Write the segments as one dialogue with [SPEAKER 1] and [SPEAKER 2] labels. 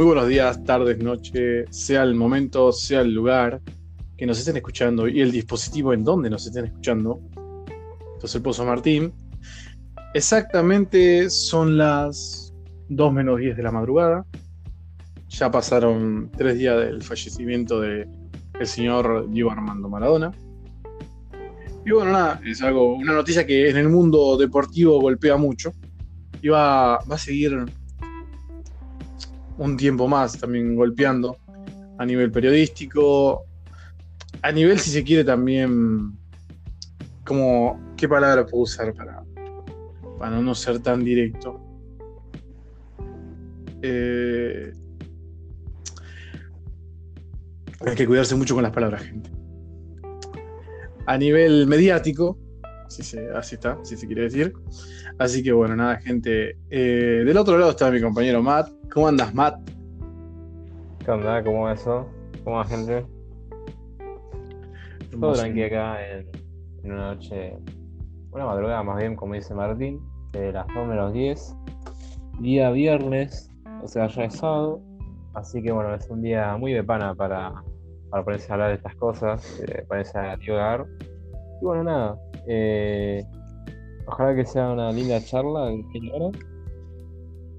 [SPEAKER 1] Muy buenos días, tardes, noche, sea el momento, sea el lugar que nos estén escuchando y el dispositivo en donde nos estén escuchando. Esto es el Pozo Martín. Exactamente son las 2 menos 10 de la madrugada. Ya pasaron tres días del fallecimiento del señor Diego Armando Maradona. Y bueno, nada, es algo, una noticia que en el mundo deportivo golpea mucho. Y va, va a seguir un tiempo más también golpeando a nivel periodístico, a nivel, si se quiere, también, como, ¿qué palabra puedo usar para, para no ser tan directo? Eh, hay que cuidarse mucho con las palabras, gente. A nivel mediático, si se, así está, si se quiere decir. Así que bueno, nada, gente. Eh, del otro lado está mi compañero Matt. ¿Cómo andas, Matt?
[SPEAKER 2] ¿Qué onda? ¿Cómo va eso? ¿Cómo va, gente? Todo tranquilo acá en, una noche, una madrugada más bien, como dice Martín, de las 2 menos 10, día viernes, o sea, ya es sábado, así que bueno, es un día muy de pana para, para ponerse a hablar de estas cosas, eh, ponerse a dialogar. Y bueno, nada, eh, ojalá que sea una linda charla.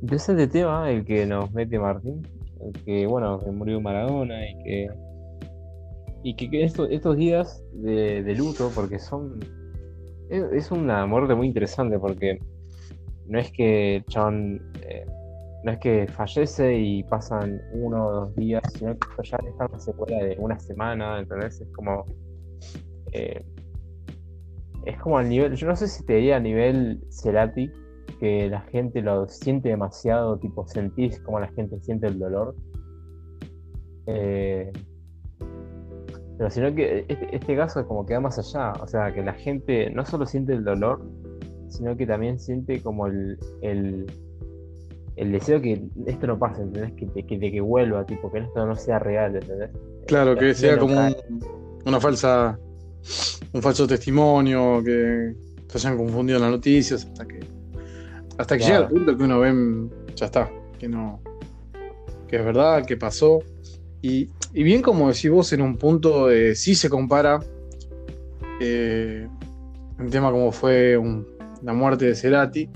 [SPEAKER 2] Interesante tema el que nos mete Martín, el que bueno, que murió Maradona y que y que, estos, días de, luto, porque son. Es, una muerte muy interesante, porque no es que John. Eh, no es que fallece y pasan uno o dos días, sino que ya está una secuela de una semana, entonces es como. Eh, es como al nivel. Yo no sé si te diría a nivel Cerati, que la gente lo siente demasiado, tipo, sentís como la gente siente el dolor. Eh, pero sino que este, este, caso es como que va más allá, o sea, que la gente no solo siente el dolor, sino que también siente como el, el, deseo que esto no pase, ¿entendés? Que, de, que, vuelva, tipo, que esto no sea real, ¿entendés?
[SPEAKER 1] Claro, que sea como una falsa, un falso testimonio, que se hayan confundido las noticias, hasta que, hasta que llega el punto que uno ve, ya está, que no, que es verdad, que pasó. Y, bien como decís vos, en un punto eh, sí se compara eh, un tema como fue la muerte de Cerati,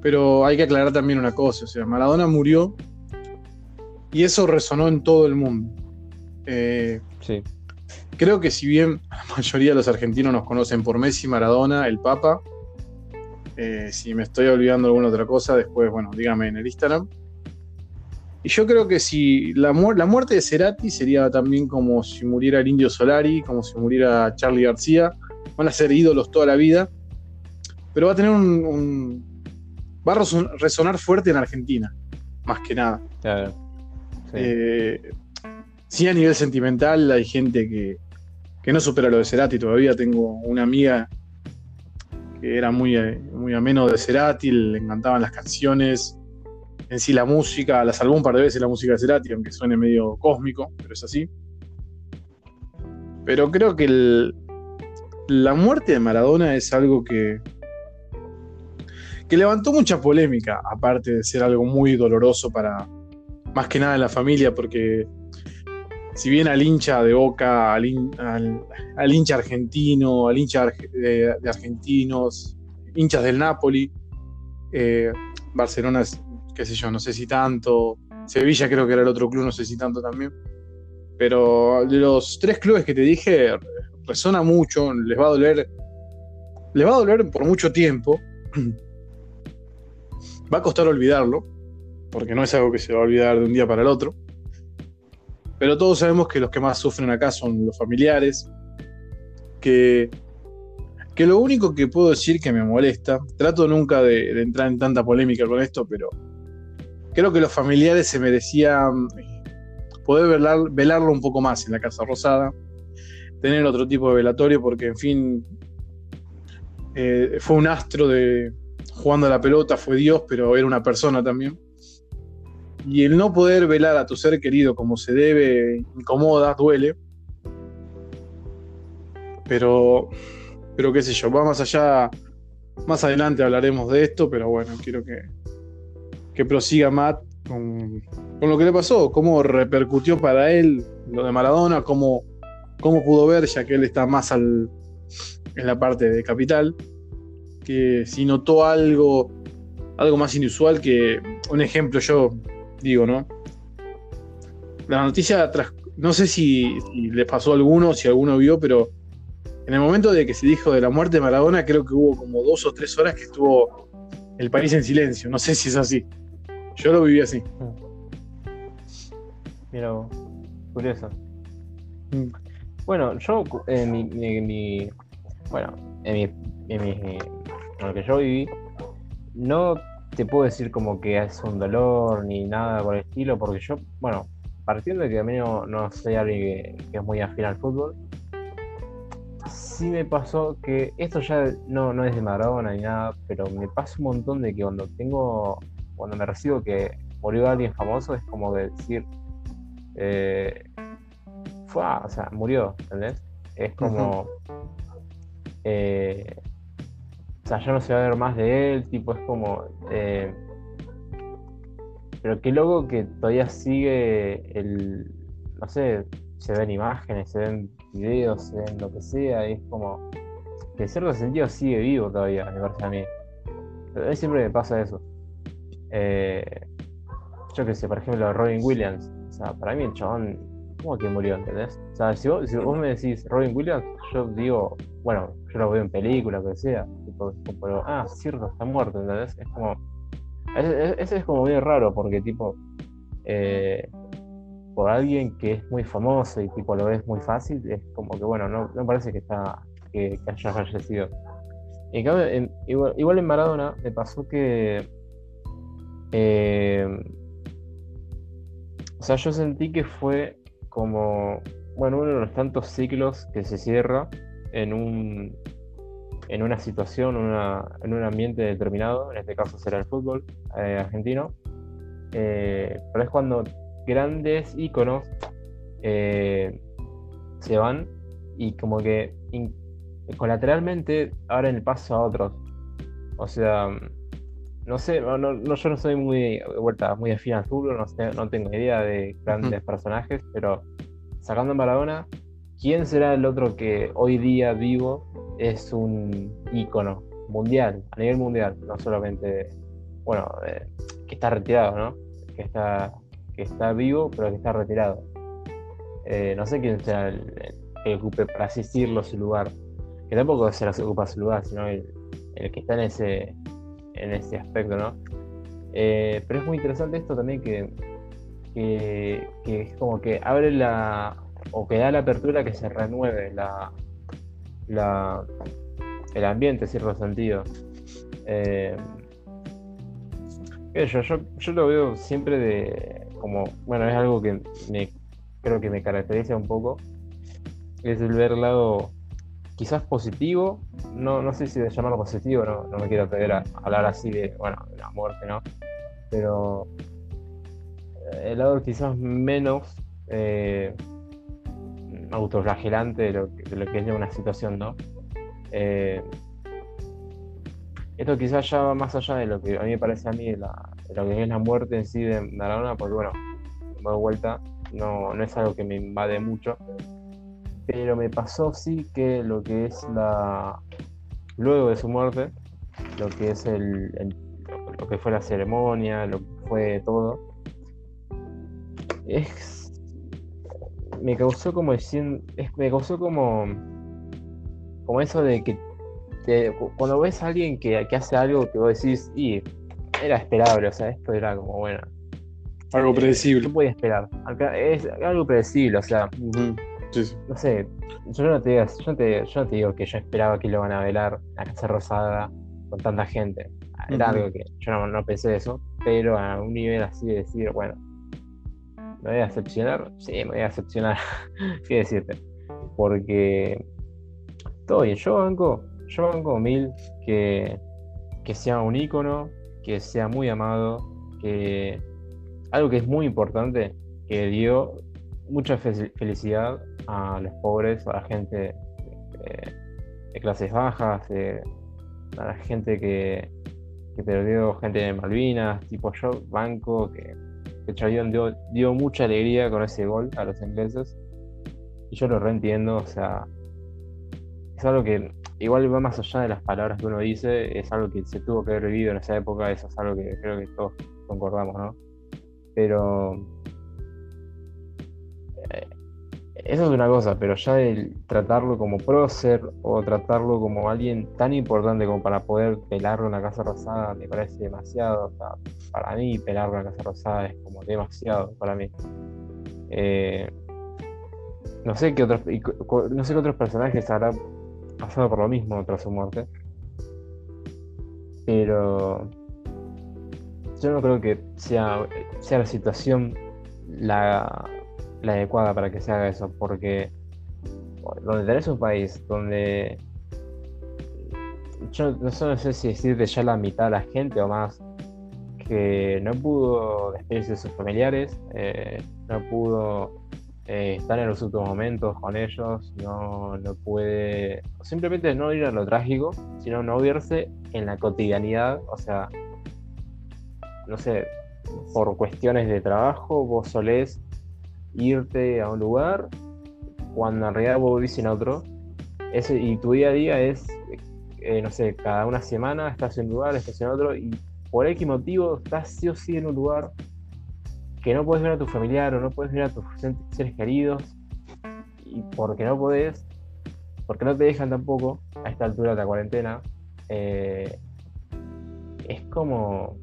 [SPEAKER 1] pero hay que aclarar también una cosa, o sea, Maradona murió y eso resonó en todo el mundo. Eh,
[SPEAKER 2] sí.
[SPEAKER 1] Creo que si bien la mayoría de los argentinos nos conocen por Messi, Maradona, el Papa, si me estoy olvidando alguna otra cosa, después, bueno, dígame en el Instagram. Y yo creo que si la, la muerte de Cerati sería también como si muriera el Indio Solari, como si muriera Charlie García. Van a ser ídolos toda la vida. Pero va a tener un. va a resonar fuerte en Argentina, más que nada.
[SPEAKER 2] Claro.
[SPEAKER 1] Eh, sí. a nivel sentimental hay gente que, que no supera lo de Cerati. Todavía tengo una amiga que era muy, eh, muy ameno de Cerati, le encantaban las canciones en sí la música, la salvó un par de veces la música de Cerati, aunque suene medio cósmico, pero es así. Pero creo que la muerte de Maradona es algo que, que levantó mucha polémica, aparte de ser algo muy doloroso para más que nada la familia, porque si bien al hincha de Boca, al, hincha argentino, al hincha de, argentinos, hinchas del Napoli, eh, Barcelona qué sé yo, no sé si tanto. Sevilla creo que era el otro club, no sé si tanto también. Pero de los tres clubes que te dije, resona mucho, les va a doler. Les va a doler por mucho tiempo. Va a costar olvidarlo, porque no es algo que se va a olvidar de un día para el otro. Pero todos sabemos que los que más sufren acá son los familiares, que que lo único que puedo decir que me molesta, trato nunca de, entrar en tanta polémica con esto, pero creo que los familiares se merecían eh, poder velarlo un poco más en la Casa Rosada, tener otro tipo de velatorio, porque en fin, eh, fue un astro de jugando a la pelota, fue Dios, pero era una persona también. Y el no poder velar a tu ser querido como se debe, incomoda, duele. Pero, pero qué sé yo, va más allá, más adelante hablaremos de esto, pero bueno, quiero que, que prosiga Matt con, con lo que le pasó, cómo repercutió para él lo de Maradona, cómo, cómo pudo ver, ya que él está más al, en la parte de capital, que si notó algo, algo más inusual que un ejemplo, yo digo, ¿no? La noticia, tras, no sé si, si les pasó a alguno, si alguno vio, pero en el momento de que se dijo de la muerte de Maradona, creo que hubo como dos o tres horas que estuvo el país en silencio. No sé si es así. Yo lo viví así.
[SPEAKER 2] Mira, vos, curioso. Bueno, yo en mi, mi- mi- bueno, en mi, en mi- en lo que yo viví, no te puedo decir como que es un dolor ni nada por el estilo, porque yo, bueno, partiendo de que a mí no, no soy alguien que, que es muy afín al fútbol, sí me pasó que esto ya no, no es de Maradona ni nada, pero me pasa un montón de que cuando tengo, cuando me recibo que murió alguien famoso, es como de decir, eh, fue, o sea, murió, ¿entendés? Es como, eh, o sea, ya no se va a ver más de él, tipo, es como, eh, pero qué loco que todavía sigue el, no sé, se ven imágenes, se ven videos, se ven lo que sea, y es como, que en cierto sentido sigue vivo todavía, me parece a mí. Pero a mí siempre me pasa eso. Eh, yo qué sé, por ejemplo, Robin Williams. O sea, para mí el chabón, ¿cómo que murió? ¿Entendés? O sea, si vos, me decís Robin Williams, yo digo, bueno, yo lo veo en películas, lo que sea. Pero, ah, cierto, está muerto, ¿entendés? Es como. Ese, es como bien raro, porque, tipo, eh, por alguien que es muy famoso y, tipo, lo ves muy fácil, es como que, bueno, no, parece que está que, haya fallecido. En cambio, igual, igual en Maradona me pasó que. eh, o sea, yo sentí que fue como. Bueno, uno de los tantos ciclos que se cierra en un. En una situación, una- en un ambiente determinado, en este caso será el fútbol eh, argentino, eh, pero es cuando grandes íconos eh, se van y como que colateralmente abren el paso a otros. O sea, no sé, no, no- yo no soy muy de vuelta, muy afín al fútbol, no, sé, no tengo idea de grandes personajes, pero sacando a Maradona, ¿quién será el otro que hoy día vivo es un ícono mundial, a nivel mundial, no solamente, bueno, eh, que está retirado, ¿no? Que está, que está vivo, pero que está retirado. Eh, no sé quién sea el, el que ocupe, para así decirlo, su lugar. Que tampoco se las ocupa su lugar, sino el, el que está en ese, en ese aspecto, ¿no? Eh, pero es muy interesante esto también que, que, es como que abre la, o que da la apertura que se renueve la, la, el ambiente, en cierto sentido. Eh, yo, yo, yo lo veo siempre de como, bueno, es algo que me, creo que me caracteriza un poco, es el ver lado quizás positivo, no, no sé si de llamarlo positivo, no, no me quiero atrever a hablar así de, bueno, de la muerte, ¿no? Pero eh, el lado quizás menos eh, autoflagelante de lo, que, de lo que es una situación, ¿no? Eh, esto quizás ya va más allá de lo que a mí me parece a mí de, la- lo que es la muerte en sí de Maradona, porque bueno, de vuelta, no, no es algo que me invade mucho, pero me pasó sí que lo que es la luego de su muerte, lo que es el, el- lo que fue la ceremonia, lo que fue todo, es me causó como es- me causó como como eso de que te- cu- cuando ves a alguien que, que hace algo que vos decís, y era esperable, o sea, esto era como bueno,
[SPEAKER 1] Algo
[SPEAKER 2] ¿qué
[SPEAKER 1] predecible.
[SPEAKER 2] podía esperar? Es algo predecible, o sea.
[SPEAKER 1] Sí, sí.
[SPEAKER 2] no sé, yo no te digo, yo no te, yo no te digo que yo esperaba que lo van a velar a Casa Rosada con tanta gente. Era algo que yo no, no pensé eso, pero a un nivel así de decir, bueno, ¿me voy a decepcionar? Sí, me voy a decepcionar. ¿Qué decirte? Porque todo bien, yo banco, yo banco mil que, que sea un ícono, que sea muy amado, que algo que es muy importante, que dio mucha fe- felicidad a los pobres, a la gente eh, de clases bajas, a la gente que, que perdió gente de Malvinas, tipo yo, banco, que que Chavión dio, dio mucha alegría con ese gol a los ingleses. Y yo lo reentiendo, o sea, es algo que igual va más allá de las palabras que uno dice, es algo que se tuvo que haber vivido en esa época, eso es algo que creo que todos concordamos, ¿no? Pero eso es una cosa, pero ya el tratarlo como prócer o tratarlo como alguien tan importante como para poder pelarlo en la Casa Rosada me parece demasiado. O sea, para mí pelarlo en la Casa Rosada es como demasiado para mí. Eh, no sé qué otros no sé qué otros personajes habrá pasado por lo mismo tras su muerte. Pero yo no creo que sea, sea la situación la, la adecuada para que se haga eso, porque donde tenés un país donde yo no sé si decirte ya la mitad de la gente o más que no pudo despedirse de sus familiares, eh, no pudo eh, estar en los últimos momentos con ellos, no, no puede, simplemente no ir a lo trágico, sino no verse en la cotidianidad, o sea, no sé, por cuestiones de trabajo, vos solés irte a un lugar cuando en realidad vos vivís en otro. Ese, y tu día a día es, eh, no sé, cada una semana estás en un lugar, estás en otro, y por X motivo estás sí o sí en un lugar que no puedes ver a tu familiar o no puedes ver a tus seres queridos, y porque no podés, porque no te dejan tampoco a esta altura de la cuarentena, eh, es como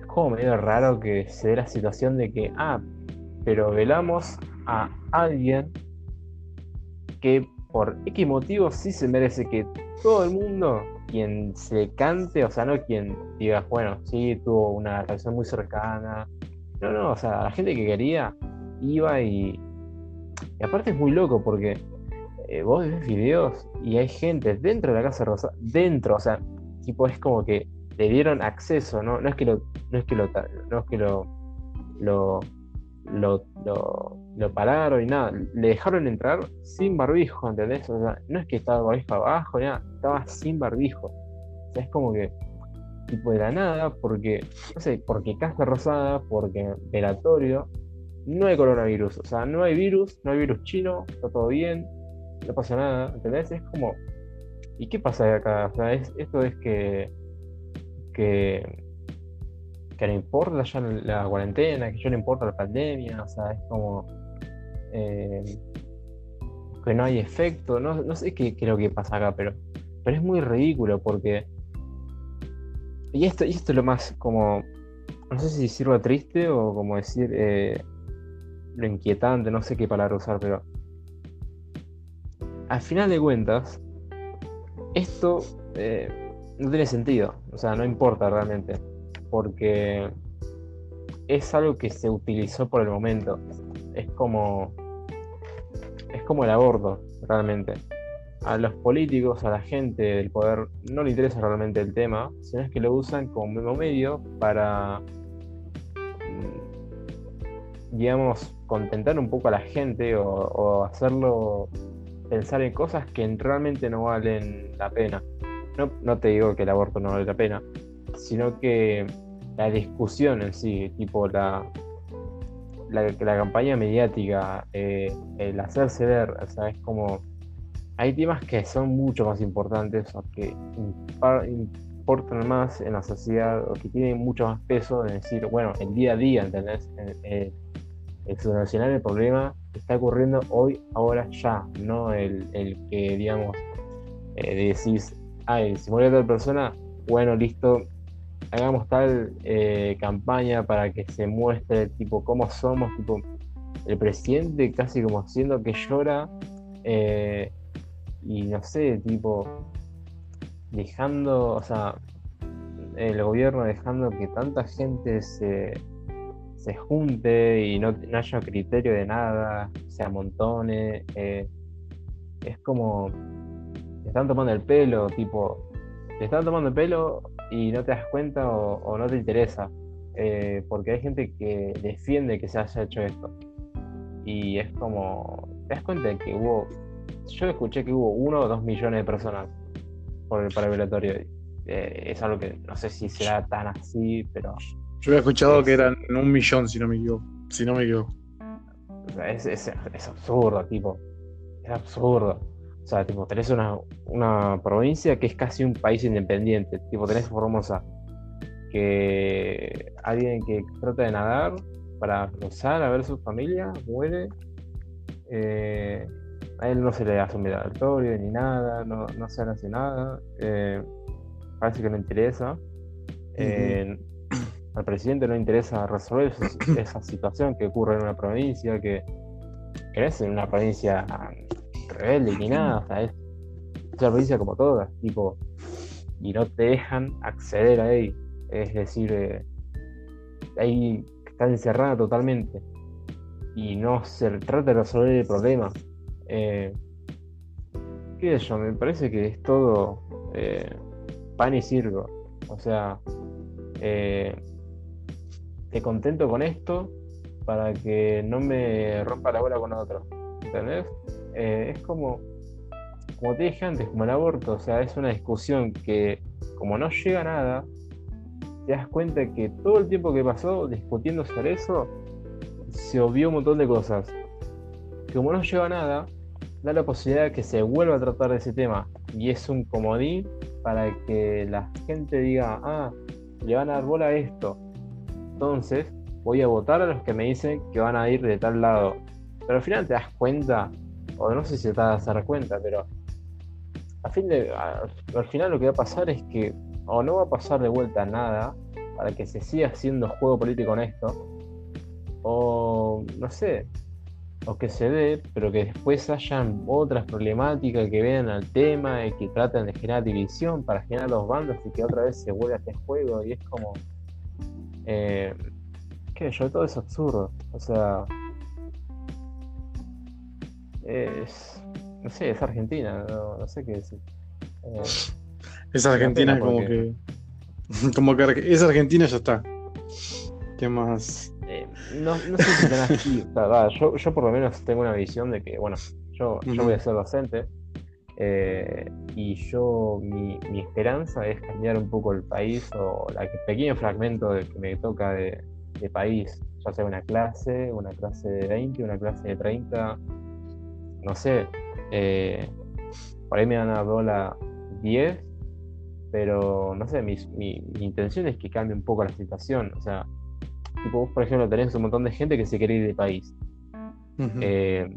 [SPEAKER 2] es como medio raro que se dé la situación de que, ah, pero velamos a alguien que por X motivo sí se merece que todo el mundo, quien se cante, o sea, no quien diga, bueno, sí, tuvo una relación muy cercana. No, no, o sea, la gente que quería iba y. Y aparte es muy loco porque eh, vos ves videos y hay gente dentro de la Casa Rosa, dentro, o sea, tipo es como que le dieron acceso, ¿no? No es que no es que no es que lo lo, lo, pararon y nada, le dejaron entrar sin barbijo, ¿entendés? O sea, no es que estaba barbijo abajo, nada, estaba sin barbijo. O sea, es como que, tipo de nada, porque, no sé, porque casa rosada, porque velatorio, no hay coronavirus, o sea, no hay virus, no hay virus chino, está todo bien, no pasa nada, ¿entendés? Es como, ¿y qué pasa acá? O sea, esto es que, que que no importa ya la cuarentena, que ya no importa la pandemia, o sea, es como eh, que no hay efecto, no, sé qué, es lo que pasa acá, pero, pero es muy ridículo porque... Y esto, y esto es lo más como, no sé si sirva triste o como decir eh, lo inquietante, no sé qué palabra usar, pero al final de cuentas, esto eh, no tiene sentido, o sea, no importa realmente porque es algo que se utilizó por el momento. Es como. Es como el aborto, realmente. A los políticos, a la gente del poder, no le interesa realmente el tema, sino es que lo usan como medio para. Mm, digamos, contentar un poco a la gente o, o hacerlo pensar en cosas que realmente no valen la pena. No, no te digo que el aborto no vale la pena, sino que la discusión en sí, tipo la, la, campaña mediática, eh, el hacerse ver, o sea, es como... Hay temas que son mucho más importantes o que importan más en la sociedad o que tienen mucho más peso en decir, bueno, el día a día, ¿entendés? Eh, el solucionar el problema está ocurriendo hoy, ahora, ya, no el, que, digamos, eh, decís, ay, si muere otra persona, bueno, listo, hagamos tal eh, campaña para que se muestre tipo cómo somos, tipo el presidente casi como siendo que llora eh, y no sé, tipo dejando, o sea, el gobierno dejando que tanta gente se, se junte y no, haya criterio de nada, se amontone, eh, es como, te están tomando el pelo, tipo, te están tomando el pelo y no te das cuenta o, no te interesa. Eh, porque hay gente que defiende que se haya hecho esto. Y es como, te das cuenta de que hubo, yo escuché que hubo uno o dos millones de personas por el, para el velatorio. Eh, es algo que no sé si será tan así, pero
[SPEAKER 1] Yo había escuchado que eran un millón, si no me equivoco. Si no me equivoco.
[SPEAKER 2] es, es, es absurdo, tipo. Es absurdo. O sea, tipo, tenés una, una provincia que es casi un país independiente. Tipo, tenés Formosa. Que alguien que trata de nadar para cruzar a ver su familia muere. Eh, a él no se le hace un migratorio ni nada, no, no se hace nada. Eh, parece que no interesa. Eh, al presidente no le interesa resolver esa, situación que ocurre en una provincia, que, es en una provincia rebelde ni nada, o es una provincia como todas, tipo, y no te dejan acceder a ahí. Es decir, eh, ahí está encerrada totalmente y no se trata de resolver el problema. Eh, ¿Qué es yo? Me parece que es todo eh, pan y circo. O sea, eh, te contento con esto para que no me rompa la bola con otro. ¿Entendés? Es como, como te dije antes, como el aborto. O sea, es una discusión que, como no llega a nada, te das cuenta que todo el tiempo que pasó discutiendo sobre eso, se obvió un montón de cosas. Como no lleva a nada, da la posibilidad de que se vuelva a tratar de ese tema. Y es un comodín para que la gente diga, ah, le van a dar bola a esto. Entonces, voy a votar a los que me dicen que van a ir de tal lado. Pero al final te das cuenta, o no sé si te das a dar cuenta, pero al, fin de, al final lo que va a pasar es que o no va a pasar de vuelta nada para que se siga haciendo juego político con esto, o no sé, o que se dé, pero que después hayan otras problemáticas que vean al tema y que traten de generar división para generar los bandos y que otra vez se vuelva a este juego y es como eh, qué yo todo es absurdo o sea es no sé es Argentina no, sé qué decir.
[SPEAKER 1] Eh, es Argentina como que como que es Argentina ya está. Qué más
[SPEAKER 2] eh, no, no, sé si tenés así. yo, yo, por lo menos tengo una visión de que, bueno, yo, yo voy a ser docente eh, y yo, mi, mi, esperanza es cambiar un poco el país o el pequeño fragmento de que me toca de, de, país, ya sea una clase, una clase de 20, una clase de 30, no sé. Eh, por ahí me dan a dólar 10, pero no sé, mi, mi, mi intención es que cambie un poco la situación, o sea Tipo, vos, por ejemplo, tenés un montón de gente que se quiere ir de país. Eh,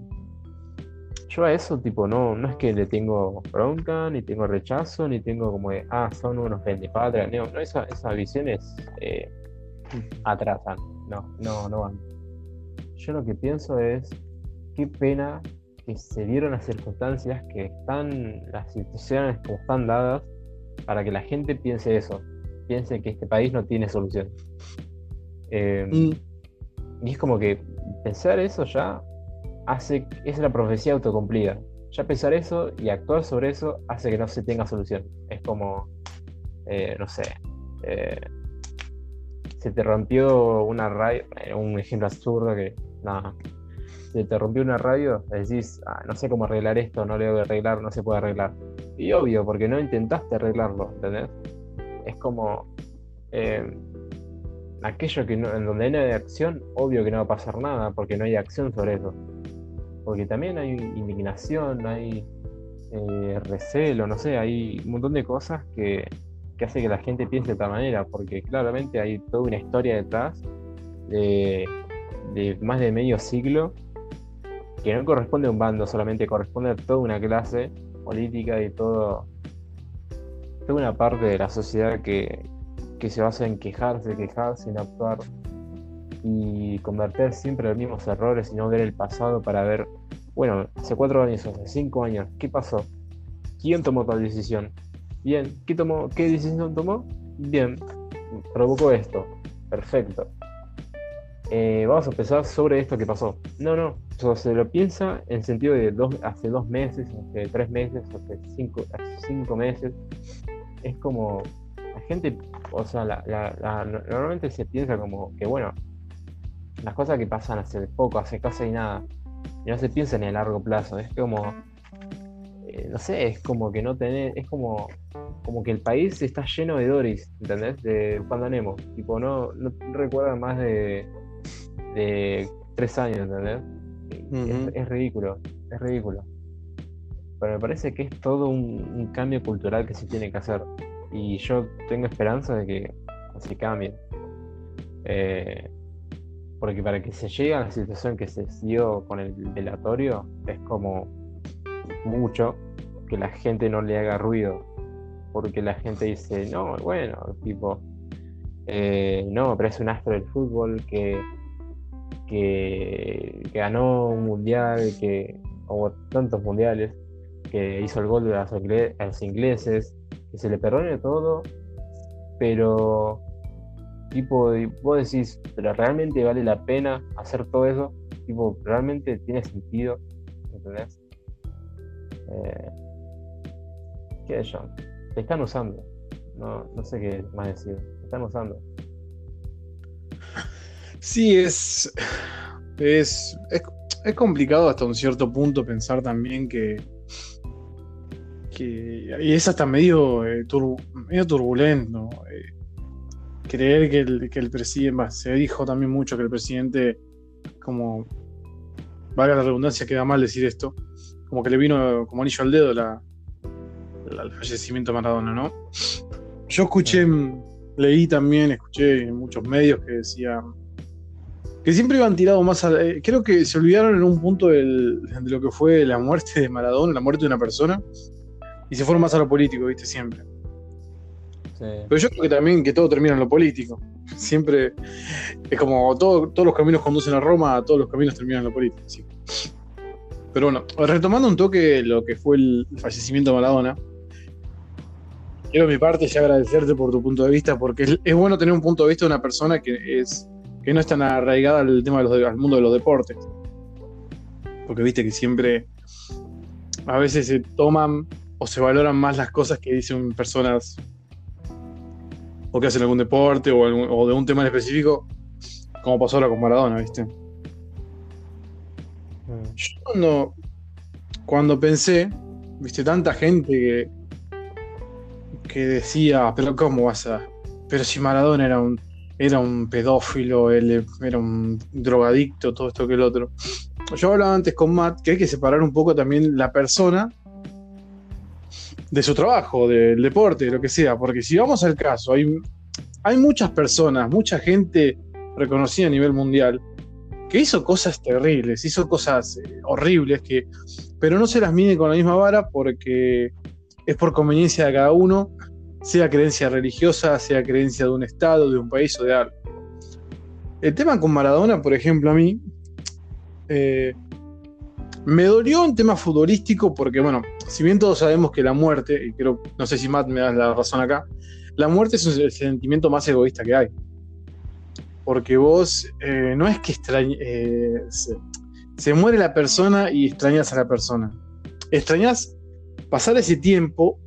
[SPEAKER 2] yo a eso, tipo, no, no es que le tengo bronca, ni tengo rechazo, ni tengo como de, ah, son unos pendepatria. No, no esa, esas visiones eh, atrasan. No, no, no van. Yo lo que pienso es, qué pena que se dieron las circunstancias, que están, las situaciones como están dadas, para que la gente piense eso. Piense que este país no tiene solución. Em, mm. Y es como que pensar eso ya hace, es la profecía autocumplida. Ya pensar eso y actuar sobre eso hace que no se tenga solución. Es como, eh, no sé, eh, se te rompió una radio, eh, un ejemplo absurdo que, nada, se te rompió una radio, decís, ah, no sé cómo arreglar esto, no le voy a arreglar, no se puede arreglar. Y obvio, porque no intentaste arreglarlo, ¿entendés? Es como, aquello que en donde no hay acción, obvio que no va a pasar nada, porque no hay acción sobre eso. Porque también hay indignación, hay eh, recelo, no sé, hay un montón de cosas que, que hace que la gente piense de esta manera, porque claramente hay toda una historia detrás de, de más de medio siglo que no corresponde a un bando, solamente corresponde a toda una clase política y todo, toda una parte de la sociedad que, que se basa en quejarse, quejarse, en actuar y convertir siempre los mismos errores y no ver el pasado para ver, bueno, hace cuatro años, hace cinco años, ¿qué pasó? ¿Quién tomó tal decisión? Bien, ¿qué, tomó, qué decisión tomó? Bien, provocó esto. Perfecto. Eh, vamos a empezar sobre esto que pasó. No, no, se lo piensa en sentido de dos, hace dos meses, hace tres meses, hace cinco, hace cinco meses. Es como la gente, o sea, normalmente se piensa como que, bueno, las cosas que pasan hace poco, hace casi nada, y no se piensa en el largo plazo, es como, eh, no sé, es como que no tener, es como como que el país está lleno de Doris, ¿entendés? De cuando. Tipo, no, no recuerdan más de, de tres años, ¿entendés? Es, ridículo, es ridículo. Pero me parece que es todo un, cambio cultural que se tiene que hacer. Y yo tengo esperanza de que se cambie. Eh, porque para que se llegue a la situación que se dio con el velatorio, es como mucho que la gente no le haga ruido. Porque la gente dice, no, bueno, tipo, eh, no, pero un astro del fútbol que, que, ganó un mundial, que, o tantos mundiales, que hizo el gol de a los ingleses, que se le perdone todo, pero tipo, vos decís, pero realmente vale la pena hacer todo eso, tipo, realmente tiene sentido, ¿entendés? Eh, ¿Qué es yo? Te están usando, no, no sé qué más decir, te están usando.
[SPEAKER 1] Sí, es, es, es, complicado hasta un cierto punto pensar también que, que y es hasta medio, eh, medio turbulento. Eh, creer que el, que el presidente, se dijo también mucho que el presidente, como, valga la redundancia, queda mal decir esto, como que le vino como anillo al dedo la, el fallecimiento de Maradona, ¿no? Yo escuché, leí también, escuché en muchos medios que decían que siempre iban tirado más a... Eh, creo que se olvidaron en un punto de lo que fue la muerte de Maradona, la muerte de una persona, y se fueron más a lo político, viste, siempre. Pero yo creo que también que todo termina en lo político. Siempre es como todos los caminos conducen a Roma, todos los caminos terminan en lo político. Pero bueno, retomando un toque lo que fue el fallecimiento de Maradona, quiero mi parte ya agradecerte por tu punto de vista, porque es, bueno tener un punto de vista de una persona que, es, que no es tan arraigada al tema de los, al mundo de los deportes. Porque viste que siempre a veces se toman o se valoran más las cosas que dicen personas o que hacen algún deporte o, de un tema en específico, como pasó ahora con Maradona, ¿viste? Mm. Yo cuando, pensé, viste, tanta gente que, que decía, pero ¿cómo vas a...? Pero si Maradona era un, era un pedófilo, él era un drogadicto, todo esto que el otro. Yo hablaba antes con Matt que hay que separar un poco también la persona de su trabajo, del deporte, de lo que sea, porque si vamos al caso, hay, hay muchas personas, mucha gente reconocida a nivel mundial que hizo cosas terribles, hizo cosas eh, horribles, que, pero no se las mide con la misma vara porque es por conveniencia de cada uno, sea creencia religiosa, sea creencia de un estado, de un país o de algo. El tema con Maradona, por ejemplo, a mí, eh, me dolió un tema futbolístico porque, bueno, si bien todos sabemos que la muerte, y creo, no sé si Matt me da la razón acá, la muerte es el sentimiento más egoísta que hay. Porque vos eh, no es que eh, se, muere la persona y extrañas a la persona. Extrañas pasar ese tiempo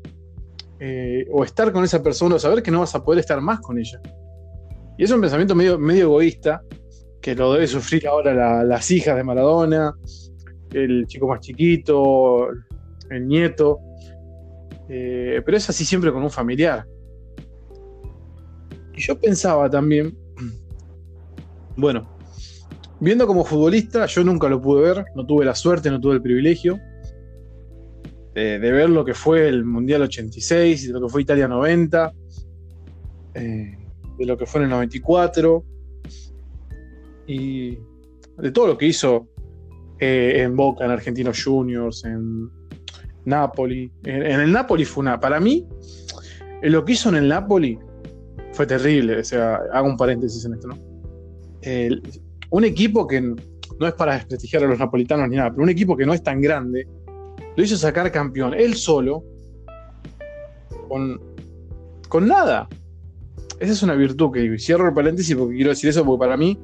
[SPEAKER 1] eh, o estar con esa persona o saber que no vas a poder estar más con ella. Y es un pensamiento medio, egoísta que lo debe sufrir ahora las hijas de Maradona, el chico más chiquito, el nieto. Eh, pero es así siempre con un familiar. Y yo pensaba también, bueno, viendo como futbolista, yo nunca lo pude ver, no tuve la suerte, no tuve el privilegio de, ver lo que fue el Mundial 86, de lo que fue Italia 90, eh, de lo que fue en el 94, y de todo lo que hizo eh, en Boca, en Argentinos Juniors, en Napoli. En, el Napoli fue una. Para mí, lo que hizo en el Napoli fue terrible. O sea, hago un paréntesis en esto, ¿no? un equipo que no es para desprestigiar a los napolitanos ni nada, pero un equipo que no es tan grande, lo hizo sacar campeón él solo, con, con nada. Esa es una virtud que cierro el paréntesis porque quiero decir eso, porque para mí,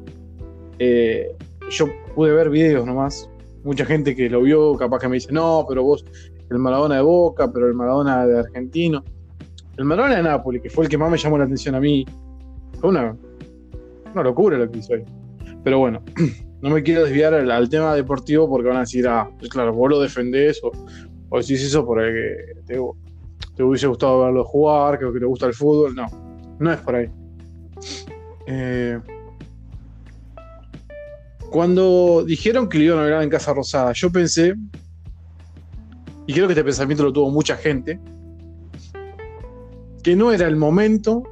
[SPEAKER 1] eh, yo pude ver videos nomás. Mucha gente que lo vio, capaz que me dice, no, pero vos, el Maradona de Boca, pero el Maradona de Argentino. El Maradona de Nápoles, que fue el que más me llamó la atención a mí, fue una, una locura lo que hizo ahí. Pero bueno, no me quiero desviar al, tema deportivo porque van a decir, ah, pues claro, vos lo defendés o, o decís eso porque te, te hubiese gustado verlo jugar, que te gusta el fútbol. No, no es por ahí. Eh, cuando dijeron que lo iban a en Casa Rosada, yo pensé, y creo que este pensamiento lo tuvo mucha gente, que no era el momento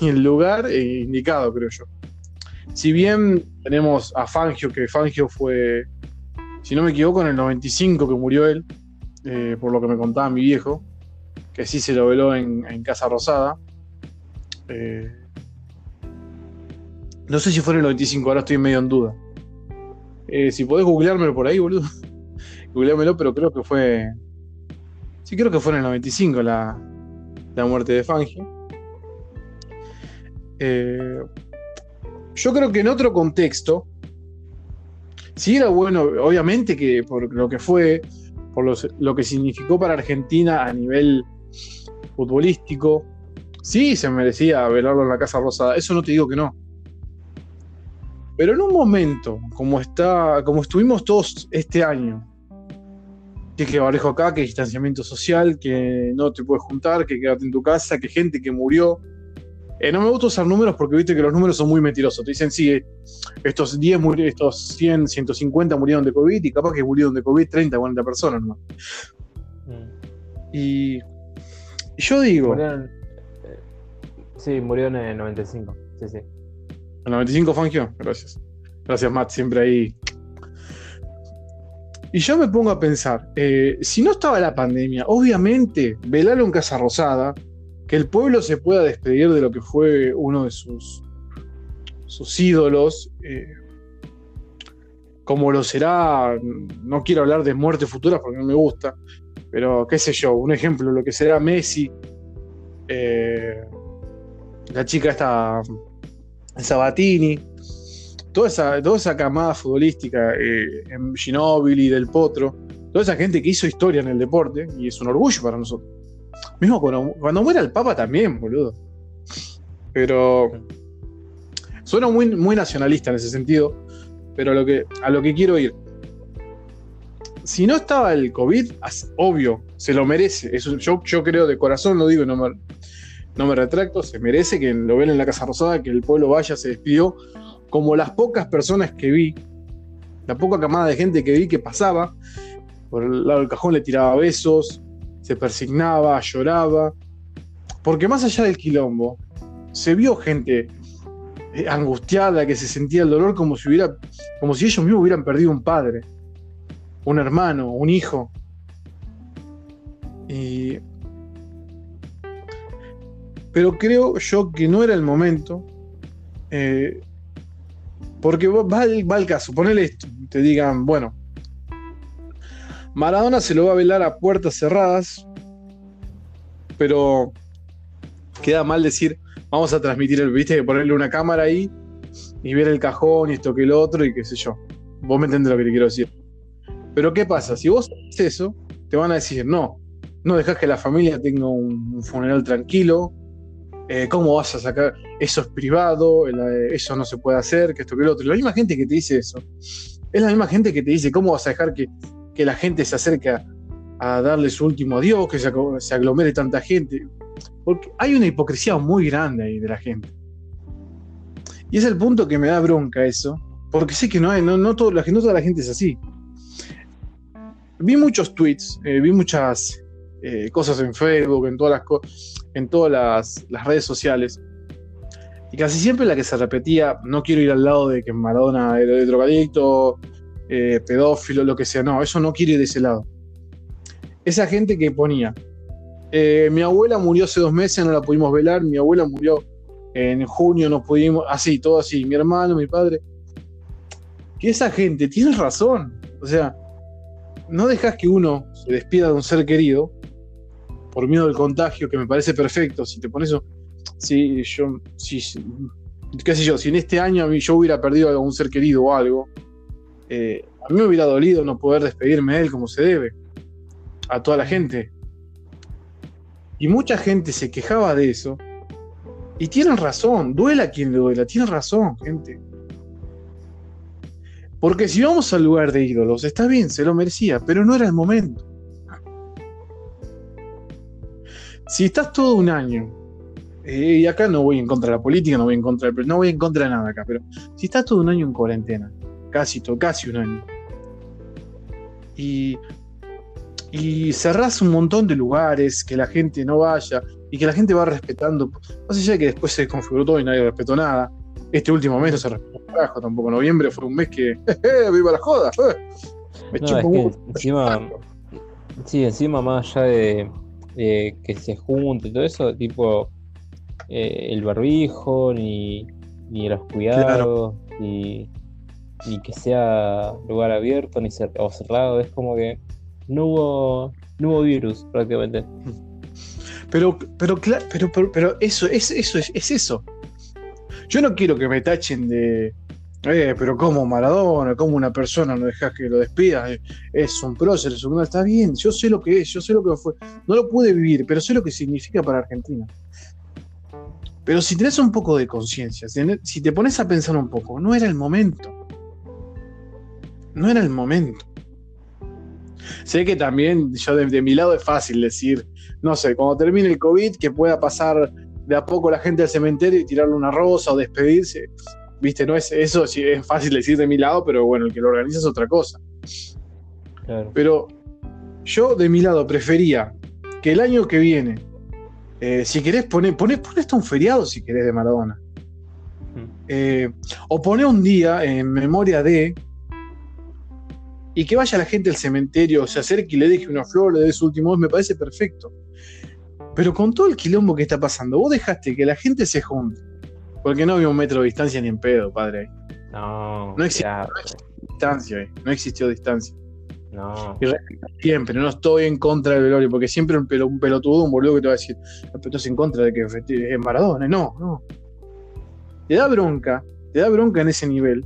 [SPEAKER 1] ni el lugar eh, indicado, creo yo. Si bien tenemos a Fangio, que Fangio fue, si no me equivoco, en el 95 que murió él, eh, por lo que me contaba mi viejo, que sí se lo veló en, Casa Rosada. Eh, no sé si fue en el 95, ahora estoy medio en duda. si podés googleármelo por ahí, boludo. googleármelo, pero creo que fue. Sí, creo que fue en el 95 la, la muerte de Fangio. Eh, yo creo que en otro contexto, sí era bueno, obviamente que por lo que fue, por lo que significó para Argentina a nivel futbolístico, sí se merecía velarlo en la Casa Rosada, eso no te digo que no. Pero en un momento, como está, como estuvimos todos este año, que que barrejo acá, que distanciamiento social, que no te puedes juntar, que quédate en tu casa, que gente que murió. Eh, no me gusta usar números porque viste que los números son muy mentirosos. Te dicen, sí, estos 10, estos 100, 150 murieron de COVID y capaz que murieron de COVID 30, 40 personas. ¿no? Mm. Y, yo digo...
[SPEAKER 2] Murieron, eh, sí, murió en el 95. Sí, sí.
[SPEAKER 1] ¿El 95 Fangio? Gracias. Gracias, Matt, siempre ahí y yo me pongo a pensar, eh, si no estaba la pandemia, obviamente velar en Casa Rosada, que el pueblo se pueda despedir de lo que fue uno de sus, sus ídolos, eh, como lo será, no quiero hablar de muerte futura porque no me gusta, pero qué sé yo, un ejemplo, lo que será Messi, eh, la chica esta Sabatini, toda esa, toda esa camada futbolística, eh, en Ginóbili, Del Potro, toda esa gente que hizo historia en el deporte, y es un orgullo para nosotros. Mismo cuando, cuando muera el Papa también, boludo. Pero suena muy, muy nacionalista en ese sentido, pero a lo que, a lo que quiero ir. Si no estaba el COVID, obvio, se lo merece. Eso, yo, yo creo de corazón, lo digo, no me, no me retracto, se merece que lo ven en la Casa Rosada, que el pueblo vaya, se despidió, como las pocas personas que vi, la poca camada de gente que vi que pasaba, por el lado del cajón le tiraba besos, se persignaba, lloraba, porque más allá del quilombo, se vio gente eh, angustiada, que se sentía el dolor como si hubiera, como si ellos mismos hubieran perdido un padre, un hermano, un hijo. Pero creo yo que no era el momento eh, porque va al, caso, ponele esto, te digan, bueno, Maradona se lo va a velar a puertas cerradas, pero queda mal decir, vamos a transmitir el, viste, ponerle una cámara ahí y ver el cajón y esto que el otro y qué sé yo. Vos me entendés lo que te quiero decir. Pero ¿qué pasa? Si vos haces eso, te van a decir, no, no dejas que la familia tenga un funeral tranquilo, eh, ¿cómo vas a sacar? Eso es privado, eh, eso no se puede hacer, que esto que lo otro. La misma gente que te dice eso, es la misma gente que te dice, ¿cómo vas a dejar que, la gente se acerque a, darle su último adiós, que se, aglomere tanta gente? Porque hay una hipocresía muy grande ahí de la gente. Y es el punto que me da bronca eso, porque sé que no, hay, no, no, no toda la gente es así. Vi muchos tweets, eh, vi muchas cosas en Facebook, en todas las en todas las, redes sociales. Y casi siempre la que se repetía, no quiero ir al lado de que Maradona era drogadicto, eh, pedófilo, lo que sea, no, eso no quiere de ese lado. Esa gente que ponía, eh, mi abuela murió hace dos meses, no la pudimos velar, mi abuela murió en junio, no pudimos, así, todo así, mi hermano, mi padre. Que esa gente tiene razón, o sea, no dejas que uno se despida de un ser querido por miedo del contagio, que me parece perfecto. Si te pones eso, si yo, si, qué sé yo, si en este año a mí yo hubiera perdido a algún ser querido o algo, eh, a mí me hubiera dolido no poder despedirme de él como se debe, a toda la gente. Y mucha gente se quejaba de eso. Y tienen razón, duela quien le duela, tienen razón, gente. Porque si vamos al lugar de ídolos, está bien, se lo merecía, pero no era el momento. si estás todo un año, eh, y acá no voy en contra de la política, no voy en contra del, no voy en contra de nada acá, pero si estás todo un año en cuarentena, casi todo, casi un año, y, y cerrás un montón de lugares, que la gente no vaya, y que la gente va respetando, más allá de que después se configuró todo y nadie respetó nada, este último mes no se respetó un carajo tampoco, noviembre fue un mes que, ¡eh, viva la joda! eh. Me
[SPEAKER 2] No, es que encima, sí, encima más allá de, de que se junte y todo eso, tipo eh, el barbijo, ni, ni los cuidados, ni, ni que sea lugar abierto ni o cerrado, es como que no hubo, no hubo virus prácticamente.
[SPEAKER 1] Pero, pero, pero, pero, eso, es, eso es, es eso. Yo no quiero que me tachen de. Eh, pero como Maradona, como una persona no dejas que lo despidas, eh, es un prócer, es un. Está bien, yo sé lo que es, yo sé lo que fue. No lo pude vivir, pero sé lo que significa para Argentina. Pero si tenés un poco de conciencia, si te pones a pensar un poco, no era el momento. No era el momento. Sé que también, yo de, de mi lado es fácil decir, no sé, cuando termine el COVID, que pueda pasar de a poco la gente al cementerio y tirarle una rosa o despedirse. Viste, no es eso, sí, es fácil decir de mi lado, pero bueno, el que lo organiza es otra cosa.
[SPEAKER 2] Claro.
[SPEAKER 1] Pero yo de mi lado prefería que el año que viene, eh, si querés poner, poné, poné hasta un feriado si querés de Maradona. Eh, o poné un día en memoria de. Y que vaya la gente al cementerio, se acerque y le deje una flor, le dé su último voz, me parece perfecto. Pero con todo el quilombo que está pasando, vos dejaste que la gente se junte. Porque no había un metro de distancia ni en pedo, padre.
[SPEAKER 2] No,
[SPEAKER 1] No existe.
[SPEAKER 2] ya,
[SPEAKER 1] Distancia, eh, no existió distancia.
[SPEAKER 2] no.
[SPEAKER 1] Y siempre, no estoy en contra del velorio, porque siempre un, pelo- un pelotudo, un boludo que te va a decir, "No, pero estás en contra de que es Maradona. No, no. Te da bronca, te da bronca en ese nivel,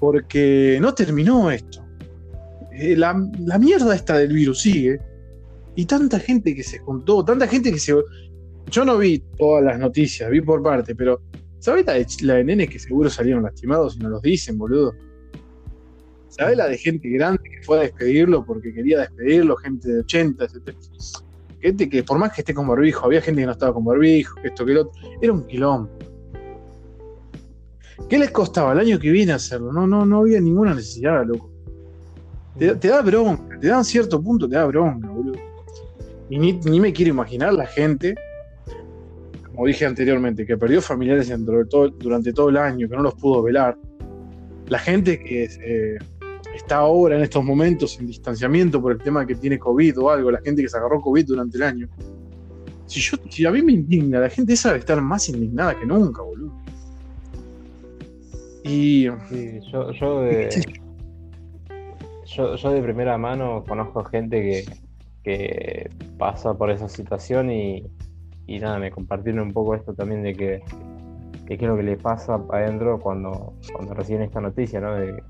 [SPEAKER 1] porque no terminó esto. Eh, La, mierda esta del virus sigue, y tanta gente que se juntó, tanta gente que se. Yo no vi todas las noticias, vi por parte, pero ¿sabés la de, la nenes que seguro salieron lastimados y no los dicen, boludo? ¿Sabés la de gente grande que fue a despedirlo porque quería despedirlo? Gente de 80, 70. Gente que, por más que esté con barbijo, había gente que no estaba con barbijo, esto, que lo otro. Era un quilombo. ¿Qué les costaba el año que viene hacerlo? No, no, no había ninguna necesidad, loco. Te, te da bronca, te da un cierto punto, te da bronca, boludo. Y ni, ni me quiero imaginar la gente, como dije anteriormente, que perdió familiares dentro todo- durante todo el año, que no los pudo velar. La gente que eh, está ahora en estos momentos en distanciamiento por el tema que tiene COVID o algo, la gente que se agarró COVID durante el año. Si, yo, si a mí me indigna, la gente esa debe estar más indignada que nunca, boludo. Y
[SPEAKER 2] Sí, yo, yo de, yo, yo de primera mano conozco gente que, que pasa por esa situación y, y nada, me compartieron un poco esto también de que, qué es lo que le pasa adentro cuando, cuando reciben esta noticia, ¿no? De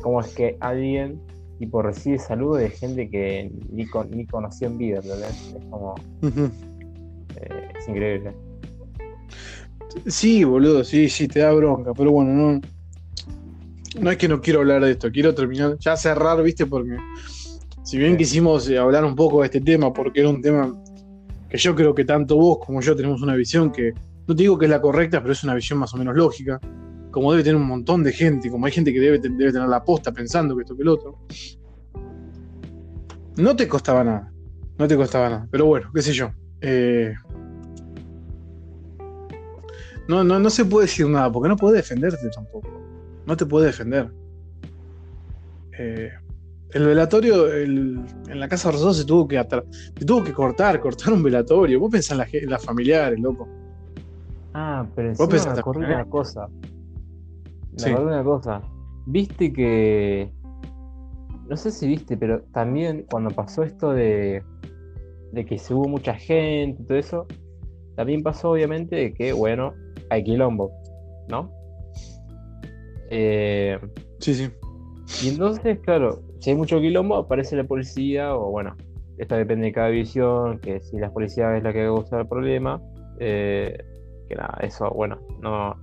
[SPEAKER 2] cómo es que alguien tipo recibe saludos de gente que ni, con- ni conoció en vida, ¿entendés? Es como, eh, es increíble.
[SPEAKER 1] Sí, boludo, sí, sí, te da bronca, pero bueno, no. No es que no quiero hablar de esto, quiero terminar, ya cerrar, viste, porque si bien quisimos eh, hablar un poco de este tema, porque era un tema que yo creo que tanto vos como yo tenemos una visión que, no te digo que es la correcta, pero es una visión más o menos lógica, como debe tener un montón de gente, como hay gente que debe, debe tener la posta pensando que esto que el otro. No te costaba nada, no te costaba nada, pero bueno, qué sé yo. eh, no, no, no se puede decir nada, porque no puedes defenderte tampoco. No te puedes defender. Eh, el velatorio el- en la Casa Rosada se tuvo que atra- se tuvo que cortar, cortar un velatorio. Vos pensás en la las familiares, loco.
[SPEAKER 2] Ah, pero
[SPEAKER 1] Vos
[SPEAKER 2] encima me acordé una cosa. Me
[SPEAKER 1] Sí.
[SPEAKER 2] acordé una cosa. Viste que. No sé si viste, pero también cuando pasó esto de. de que se hubo mucha gente y todo eso. También pasó, obviamente, de que, bueno, hay quilombo, ¿no? Eh,
[SPEAKER 1] Sí, sí.
[SPEAKER 2] y entonces, claro, si hay mucho quilombo, aparece la policía, o bueno, esto depende de cada división, que si la policía es la que causa el problema, eh, que nada, eso, bueno, no,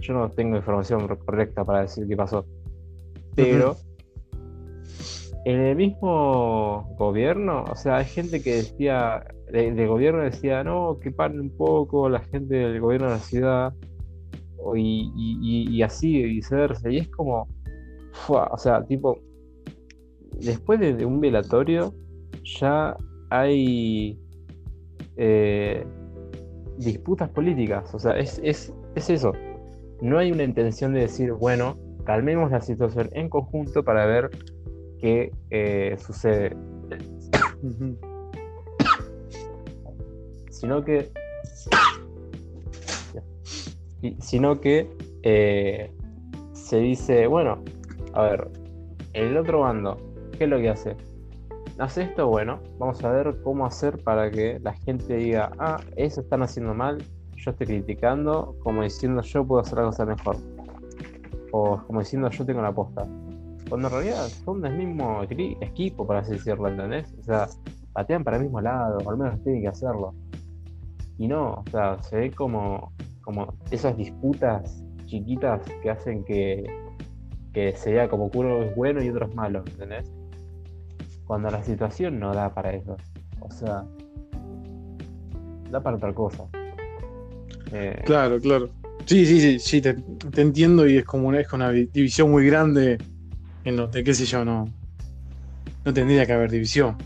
[SPEAKER 2] yo no tengo información correcta para decir qué pasó. Pero en el mismo gobierno, o sea, hay gente que decía de, gobierno decía, no, que paren un poco la gente del gobierno de la ciudad, y, así, y viceversa. Y es como, o sea, tipo, después de, de un velatorio, ya hay eh, disputas políticas. O sea, es, es, es eso. No hay una intención de decir, bueno, calmemos la situación en conjunto para ver qué eh, sucede. Sino que. Sino que eh, se dice, bueno, a ver, el otro bando, ¿qué es lo que hace? Hace esto, bueno, vamos a ver cómo hacer para que la gente diga, ah, eso están haciendo mal, yo estoy criticando, como diciendo yo puedo hacer la cosa mejor. O como diciendo yo tengo la posta. Cuando en realidad son del mismo equi- equipo, por así decirlo, ¿entendés? O sea, patean para el mismo lado, o al menos tienen que hacerlo. Y no, o sea, se ve como, como esas disputas chiquitas que hacen que, que se vea como que uno es bueno y otro es malo, ¿entendés? Cuando la situación no da para eso. O sea, da para otra cosa. Eh,
[SPEAKER 1] Claro, claro. Sí, sí, sí, sí, te, te entiendo y es como una, es una división muy grande en donde, qué sé yo, no, no tendría que haber división.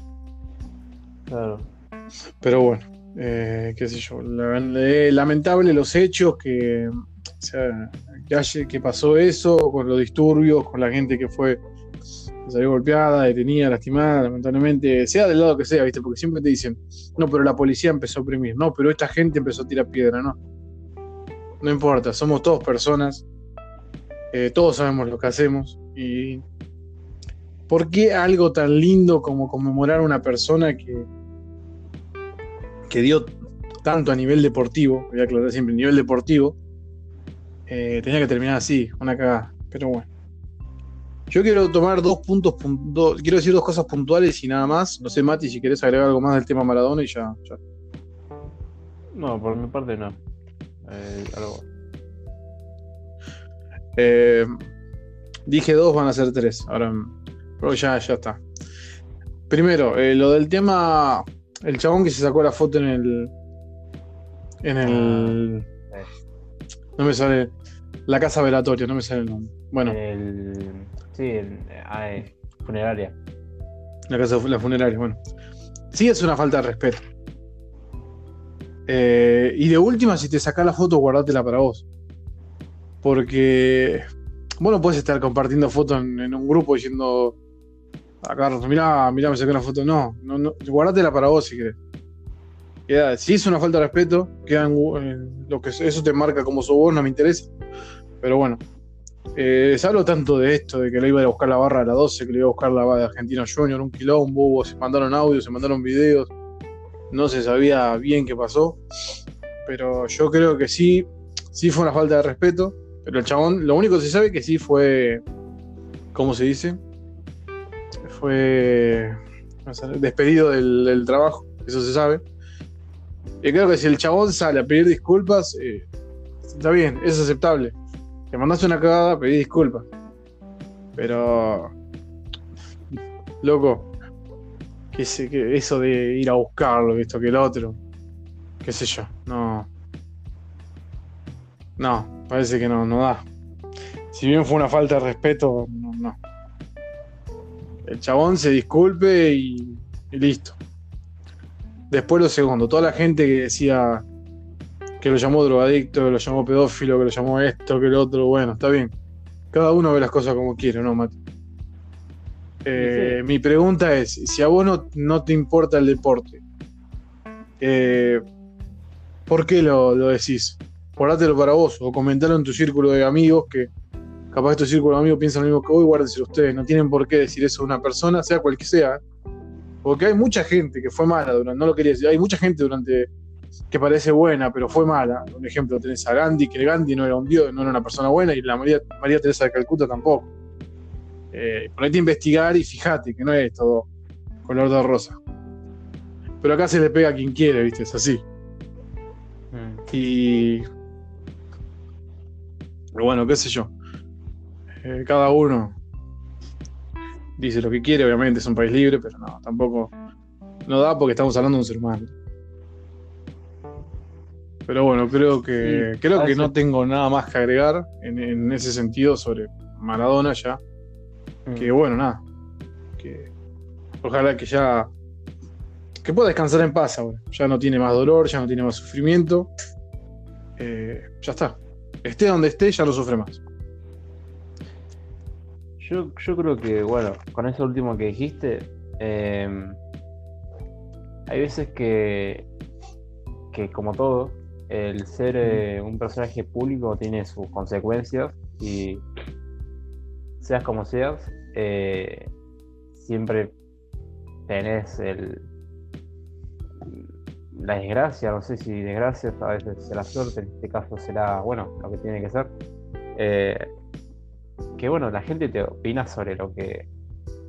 [SPEAKER 2] claro.
[SPEAKER 1] Pero bueno, eh, qué sé yo, eh, lamentable los hechos que, que, pasó eso, con los disturbios, con la gente que fue, salió golpeada, detenida, lastimada, lamentablemente, sea del lado que sea, ¿viste? Porque siempre te dicen, no, pero la policía empezó a oprimir, no, pero esta gente empezó a tirar piedra, no. No importa, somos todos personas, eh, todos sabemos lo que hacemos y... ¿Por qué algo tan lindo como conmemorar a una persona que, que dio tanto a nivel deportivo, voy a aclarar siempre, nivel deportivo, eh, tenía que terminar así, una cagada. Pero bueno. Yo quiero tomar dos puntos, pun- do- quiero decir dos cosas puntuales y nada más. No sé, Mati, si querés agregar algo más del tema Maradona y ya. ya.
[SPEAKER 2] No, por mi parte no. Eh, algo.
[SPEAKER 1] Eh, dije dos, van a ser tres. Ahora, pero ya, ya está. Primero, lo del tema, el chabón que se sacó la foto en el, en el,
[SPEAKER 2] Eh,
[SPEAKER 1] no me sale, la casa velatoria, no me sale el nombre. Bueno,
[SPEAKER 2] el, sí, en, ah, eh, funeraria.
[SPEAKER 1] la casa la funeraria, bueno. Sí es una falta de respeto. Eh, y de última, si te sacás la foto, guardátela para vos. Porque vos no puedes estar compartiendo fotos en, en un grupo diciendo a Carlos, mirá, mirá, me saqué una foto. No, no, no, guardátela para vos si querés. Queda- si es una falta de respeto, queda lo que eso te marca como sos vos, no me interesa. Pero bueno, eh, tanto de esto, de que le iba a buscar la barra a las 12, que le iba a buscar la barra de Argentino Junior, un quilombo, se mandaron audios, se mandaron videos, no se sabía bien qué pasó, pero yo creo que sí, sí fue una falta de respeto, pero el chabón, lo único que se sabe es que sí fue, ¿cómo se dice? Fue despedido del, trabajo, eso se sabe. Y creo que si el chabón sale a pedir disculpas, eh, está bien, es aceptable. Te mandaste una cagada, pedí disculpas. Pero. Loco. Que, eso de ir a buscarlo, esto que el otro. Qué sé yo. No. No, parece que no, no da. Si bien fue una falta de respeto, no. El chabón se disculpe y, y listo. Después lo segundo, toda la gente que decía que lo llamó drogadicto, que lo llamó pedófilo, que lo llamó esto, que lo otro, bueno, está bien. Cada uno ve las cosas como quiere, ¿no, Mati? Eh,
[SPEAKER 2] Sí.
[SPEAKER 1] Mi pregunta es, si a vos no, no te importa el deporte, eh, ¿por qué lo, lo decís? Guardátelo para vos o comentalo en tu círculo de amigos que capaz tu círculo de amigos piensan lo mismo que vos y guárdenselo ustedes. No tienen por qué decir eso a una persona, sea cual que sea. Porque hay mucha gente que fue mala durante, no lo quería decir, hay mucha gente durante que parece buena, pero fue mala. Un ejemplo, tenés a Gandhi, que Gandhi no era un dios, no era una persona buena, y la María, María Teresa de Calcuta tampoco. Eh, ponete a investigar y fíjate que no es todo color de rosa. Pero acá se le pega a quien quiere, ¿viste? Es así.
[SPEAKER 2] Mm.
[SPEAKER 1] Y. pero bueno, qué sé yo. Eh, cada uno dice lo que quiere, obviamente es un país libre, pero no, tampoco. No da porque estamos hablando de un ser humano. Pero bueno, creo que
[SPEAKER 2] Sí,
[SPEAKER 1] creo que no tengo nada más que agregar en, en ese sentido sobre Maradona ya. Que bueno, nada. Que ojalá que ya que pueda descansar en paz ahora. Ya no tiene más dolor, ya no tiene más sufrimiento. Eh, ya está. Esté donde esté, ya no sufre más.
[SPEAKER 2] Yo, yo creo que, bueno, con eso último que dijiste, eh, hay veces que, que como todo, el ser eh, un personaje público tiene sus consecuencias y seas como seas, eh, siempre tenés el, la desgracia, no sé si desgracia, a veces será suerte, en este caso será, bueno, lo que tiene que ser. eh, que bueno, la gente te opina sobre lo que,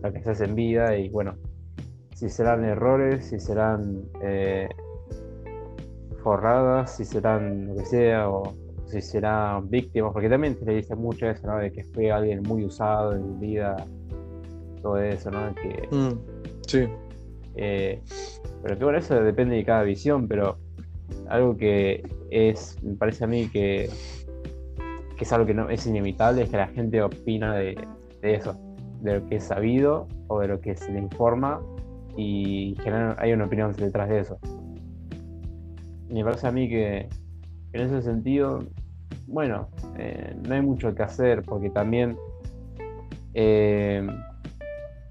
[SPEAKER 2] lo que haces en vida y bueno, si serán errores, si serán eh, forradas, si serán lo que sea, o si serán víctimas, porque también se le dice mucho eso, ¿no? De que fue alguien muy usado en vida, todo eso, ¿no? Que,
[SPEAKER 1] Sí.
[SPEAKER 2] eh, pero que bueno, eso depende de cada visión, pero algo que es, me parece a mí que, que es algo que no es inevitable, es que la gente opina de, eso, de lo que es sabido o de lo que se le informa y general hay una opinión detrás de eso. Me parece a mí que en ese sentido, bueno, eh, no hay mucho que hacer porque también eh,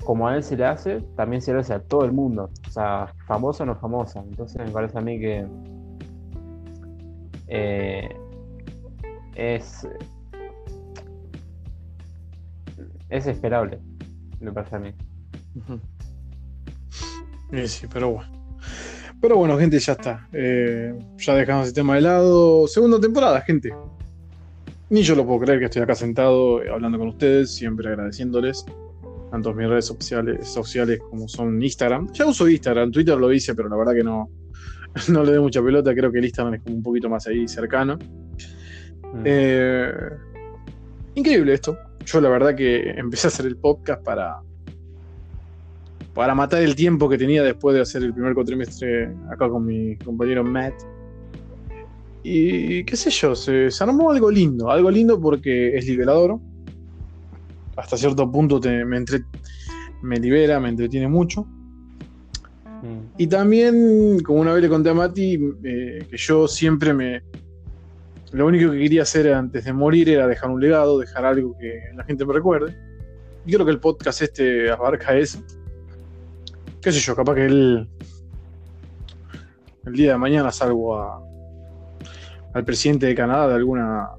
[SPEAKER 2] como a él se le hace, también se le hace a todo el mundo. O sea, famosa o no famosa. Entonces me parece a mí que eh, es, es esperable, me parece a mí.
[SPEAKER 1] Sí, sí, pero bueno. Pero bueno, gente, ya está. Eh, ya dejamos el tema de lado. Segunda temporada, gente. Ni yo lo puedo creer que estoy acá sentado eh, hablando con ustedes, siempre agradeciéndoles. Tanto mis redes sociales, sociales como son Instagram. Ya uso Instagram, Twitter lo hice, pero la verdad que no, no le doy mucha pelota. Creo que el Instagram es como un poquito más ahí cercano.
[SPEAKER 2] Mm.
[SPEAKER 1] Eh, increíble esto. Yo la verdad que empecé a hacer el podcast para, para matar el tiempo que tenía después de hacer el primer cuatrimestre acá con mi compañero Matt. Y qué sé yo, se, se armó algo lindo, algo lindo porque es liberador. Hasta cierto punto te- me, entre- me libera, me entretiene mucho.
[SPEAKER 2] Mm.
[SPEAKER 1] Y también, como una vez le conté a Mati, eh, que yo siempre me. Lo único que quería hacer antes de morir era dejar un legado, dejar algo que la gente me recuerde. Y creo que el podcast este abarca eso. Qué sé yo, capaz que el. El día de mañana salgo a. al presidente de Canadá de alguna.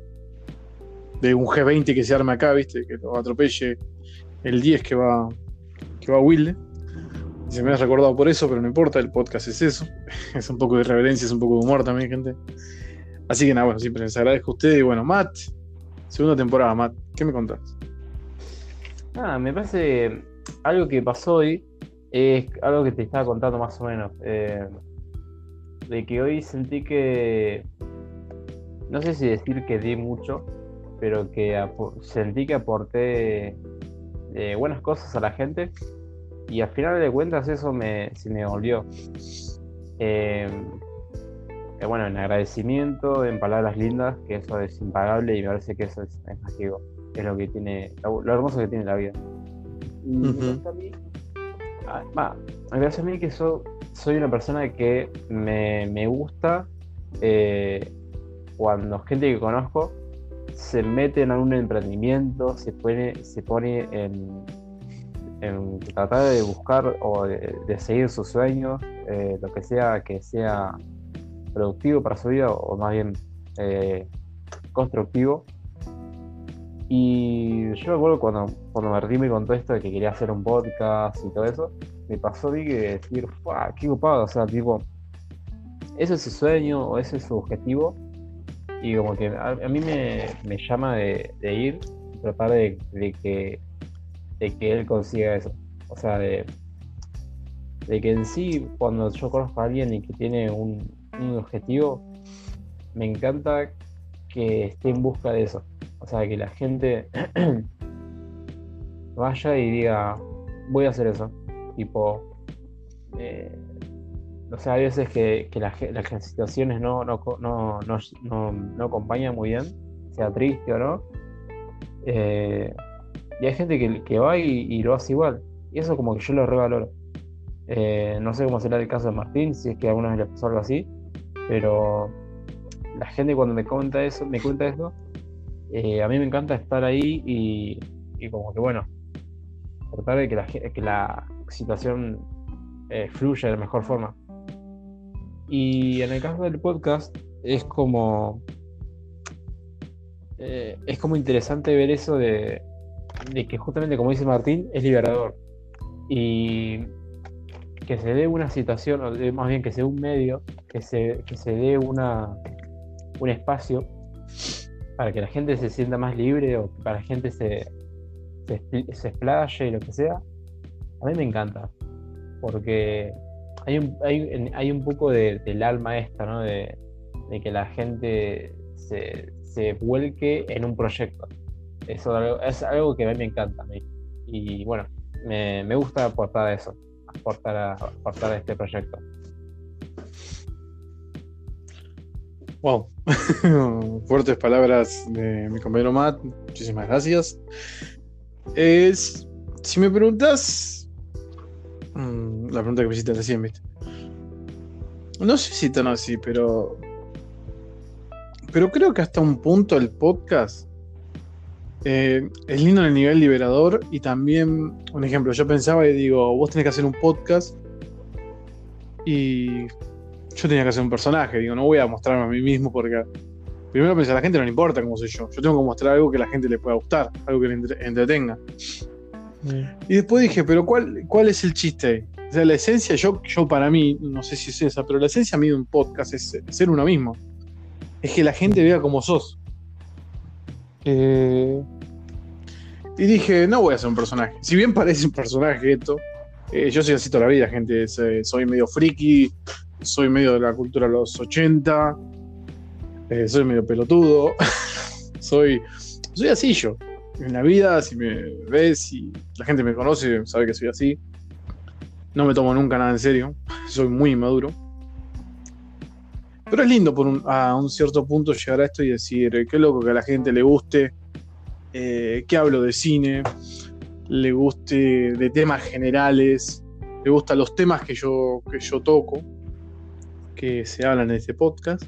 [SPEAKER 1] de un G20 que se arme acá, ¿viste? Que lo atropelle el 10 que va. que va a Wilde. Y se me ha recordado por eso, pero no importa, el podcast es eso. Es un poco de irreverencia, es un poco de humor también, gente. Así que nada, bueno, siempre les agradezco a ustedes. Y bueno, Matt, segunda temporada, Matt, ¿qué me contás?
[SPEAKER 2] Ah, me parece algo que pasó hoy es algo que te estaba contando más o menos. eh, de que hoy sentí que. No sé si decir que di mucho, pero que sentí que aporté eh, buenas cosas a la gente. Y al final de cuentas eso me, se me volvió. Eh, eh, bueno, en agradecimiento, en palabras lindas, que eso es impagable y me parece que eso es, es mágico. Es lo que tiene, lo, lo hermoso que tiene la vida. Y parece a mí, ah, me parece a mí que yo soy una persona que me, me gusta eh, cuando gente que conozco se mete en algún emprendimiento, se pone, se pone en, en tratar de buscar o de, de seguir sus sueños, eh, lo que sea que sea productivo para su vida o más bien eh, constructivo. Y yo me acuerdo cuando, cuando Martín me contó esto de que quería hacer un podcast y todo eso, me pasó que decir, "Fua, qué ocupado, o sea, tipo, ese es su sueño o ese es su objetivo. Y como que a, mí me, me llama de, de ir, tratar de, de que, de que él consiga eso. O sea, de, de que en sí, cuando yo conozco a alguien y que tiene un, un objetivo, me encanta que esté en busca de eso. O sea, que la gente vaya y diga, voy a hacer eso. Tipo, eh, o sea, hay veces que, las, situaciones no, no, no, no, acompañan muy bien, sea triste o no. Eh, y hay gente que, que va y, lo hace igual. Y eso como que yo lo revaloro. Eh, no sé cómo será el caso de Martín, si es que alguna vez le pasó algo así, pero la gente cuando me cuenta eso, me cuenta eso, eh, a mí me encanta estar ahí y, como que bueno, tratar de que la, que la situación eh, fluya de la mejor forma. Y en el caso del podcast es como eh, es como interesante ver eso de, de, que justamente como dice Martín es liberador y que se dé una situación o más bien que sea un medio que se, que se dé una un espacio para que la gente se sienta más libre o para que la gente se, se, explaye y lo que sea, a mí me encanta. Porque hay un, hay, hay un poco del alma esta, ¿no? De, que la gente se, se, vuelque en un proyecto. Eso es algo que a mí me encanta. Y bueno, me, me gusta aportar a eso, aportar a, aportar a este proyecto.
[SPEAKER 1] Wow. Fuertes palabras de mi compañero Matt. Muchísimas gracias. Es. Si me preguntas. Mm, la pregunta que me hiciste recién, ¿viste? No sé si tan así, pero. Pero creo que hasta un punto el podcast eh, es lindo en el nivel liberador y también, un ejemplo, yo pensaba y digo, vos tenés que hacer un podcast y yo tenía que hacer un personaje, digo, no voy a mostrarme a mí mismo porque primero pensé, a la gente no le importa cómo soy yo, yo tengo que mostrar algo que a la gente le pueda gustar, algo que le entretenga. Mm. Y después dije, pero ¿cuál, ¿cuál es el chiste? O sea, la esencia, yo, yo para mí, no sé si es esa, pero la esencia a mí de un podcast es ser uno mismo. Es que la gente vea cómo sos. Eh, y dije, no voy a ser un personaje. Si bien parece un personaje esto, eh, yo soy así toda la vida, gente. Soy medio friki, soy medio de la cultura de los 80, eh, soy medio pelotudo, soy, soy así yo. En la vida, si me ves, si la gente me conoce, sabe que soy así. No me tomo nunca nada en serio, soy muy inmaduro. Pero es lindo por a un cierto punto llegar a esto y decir, eh, qué loco que a la gente le guste, eh, que hablo de cine, le guste de temas generales, le gustan los temas que yo, que yo toco que se hablan en este podcast.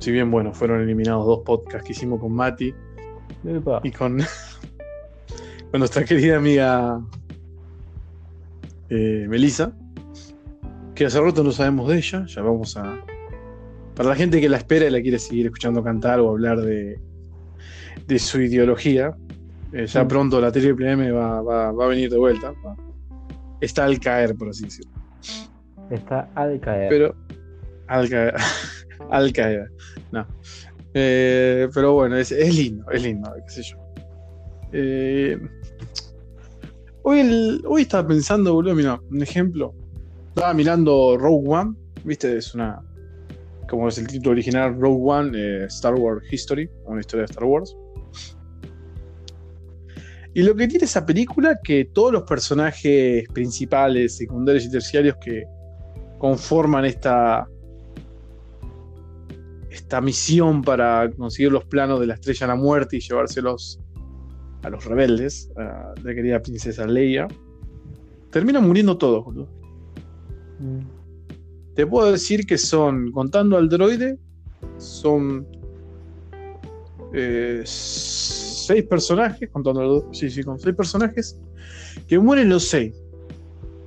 [SPEAKER 1] Si bien, bueno, fueron eliminados dos podcasts que hicimos con Mati y con, con nuestra querida amiga eh, Melissa, que hace rato no sabemos de ella, ya vamos a... Para la gente que la espera y la quiere seguir escuchando cantar o hablar de, de su ideología, eh, ya mm. pronto la triple M va, va, va, a venir de vuelta. Está al caer, por así decirlo.
[SPEAKER 2] Está al caer.
[SPEAKER 1] Pero. Al caer. al caer. No. Eh, pero bueno, es, lindo, es lindo, qué sé yo. Eh, hoy, hoy estaba pensando, boludo, mira, un ejemplo. Estaba mirando Rogue One, viste, es una. Como es el título original, Rogue One, eh, Star Wars History, una historia de Star Wars. Y lo que tiene esa película, que todos los personajes principales, secundarios y terciarios que, conforman esta, esta misión para conseguir los planos de la estrella de la muerte y llevárselos a los rebeldes, la querida princesa Leia, terminan muriendo todos. Te puedo decir que son, contando al droide, son eh, seis personajes, contando sí, sí, con seis personajes, que mueren los seis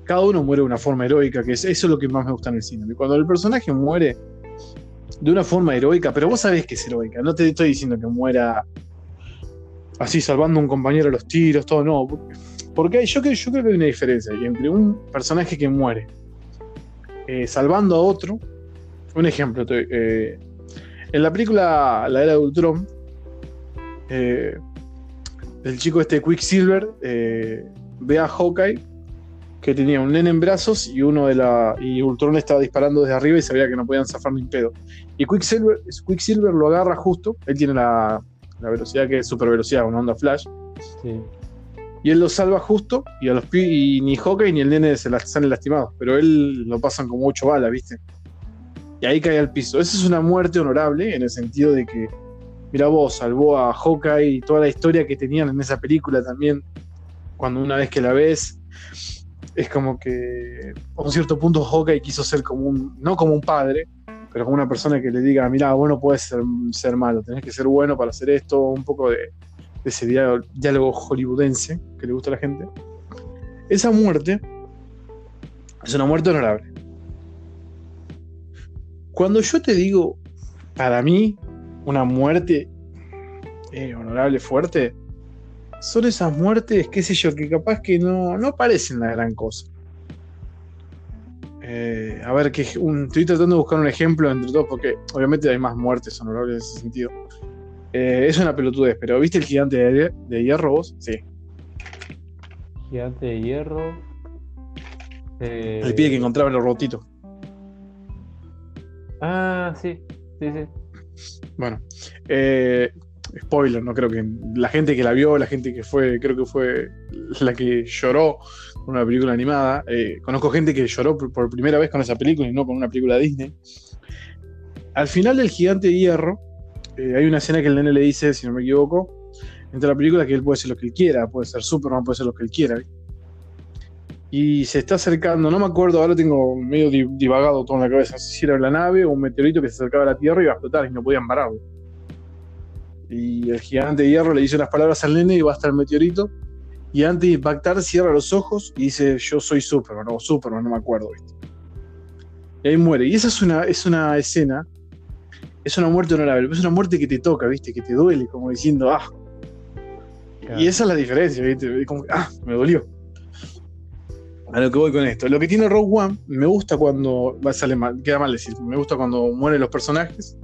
[SPEAKER 1] cada uno muere de una forma heroica, que es, eso es lo que más me gusta en el cine. Cuando el personaje muere de una forma heroica, pero vos sabés que es heroica, no te estoy diciendo que muera así salvando a un compañero a los tiros, todo, no. Porque yo, yo creo que hay una diferencia entre un personaje que muere eh, salvando a otro. Un ejemplo, eh, en la película La Era de Ultron, eh, el chico este Quicksilver ve a Hawkeye que tenía un nene en brazos y uno de la. y Ultron estaba disparando desde arriba y sabía que no podían zafar ni pedo. Y Quicksilver, Quicksilver lo agarra justo, él tiene la, velocidad que es super velocidad, una onda flash. Y él lo salva justo, y, ni Hawkeye ni el nene se las salen lastimados, pero él lo pasan como ocho balas, ¿viste? Y ahí cae al piso. Esa es una muerte honorable en el sentido de que, mira vos, salvó a Hawkeye y toda la historia que tenían en esa película también, cuando una vez que la ves, es como que a un cierto punto Hawkeye quiso ser como un, no como un padre, pero como una persona que le diga, mira, vos no puedes ser, ser malo, tenés que ser bueno para hacer esto, un poco de, de ese diálogo, hollywoodense que le gusta a la gente. Esa muerte es una muerte honorable. Cuando yo te digo, para mí, una muerte eh, honorable, fuerte, son esas muertes, qué sé yo, que capaz que no, no parecen la gran cosa. Eh, a ver, que un, estoy tratando de buscar un ejemplo entre todos, porque obviamente hay más muertes honorables en ese sentido. Eh, es una pelotudez, pero ¿viste el gigante de, de hierro vos? Sí.
[SPEAKER 2] Gigante de hierro. Eh,
[SPEAKER 1] El que encontraba en el robotito.
[SPEAKER 2] Ah, sí, sí, sí.
[SPEAKER 1] Bueno, eh, spoiler, no creo que la gente que la vio, la gente que fue, creo que fue la que lloró con una película animada. eh, conozco gente que lloró por, por primera vez con esa película y no con una película de Disney. Al final del Gigante de Hierro, eh, hay una escena que el nene le dice, si no me equivoco, entre la película que él puede ser lo que él quiera, puede ser Superman, puede ser lo que él quiera. Y se está acercando, no me acuerdo, ahora tengo medio di- divagado todo en la cabeza, si la nave o un meteorito que se acercaba a la Tierra y iba a explotar y no podían pararlo. Y el gigante de hierro le dice unas palabras al nene y va hasta el meteorito. Y antes de impactar, cierra los ojos y dice: Yo soy Superman, o Superman, no me acuerdo. ¿viste? Y ahí muere. Y esa es una, es una escena, es una muerte honorable, pero es una muerte que te toca, ¿viste? Que te duele, como diciendo: Ah.
[SPEAKER 2] Claro.
[SPEAKER 1] Y esa es la diferencia, ¿viste? Como, ah, me dolió. A lo que voy con esto. Lo que tiene Rogue One, me gusta cuando. Va, sale mal, queda mal decir. Me gusta cuando mueren los personajes,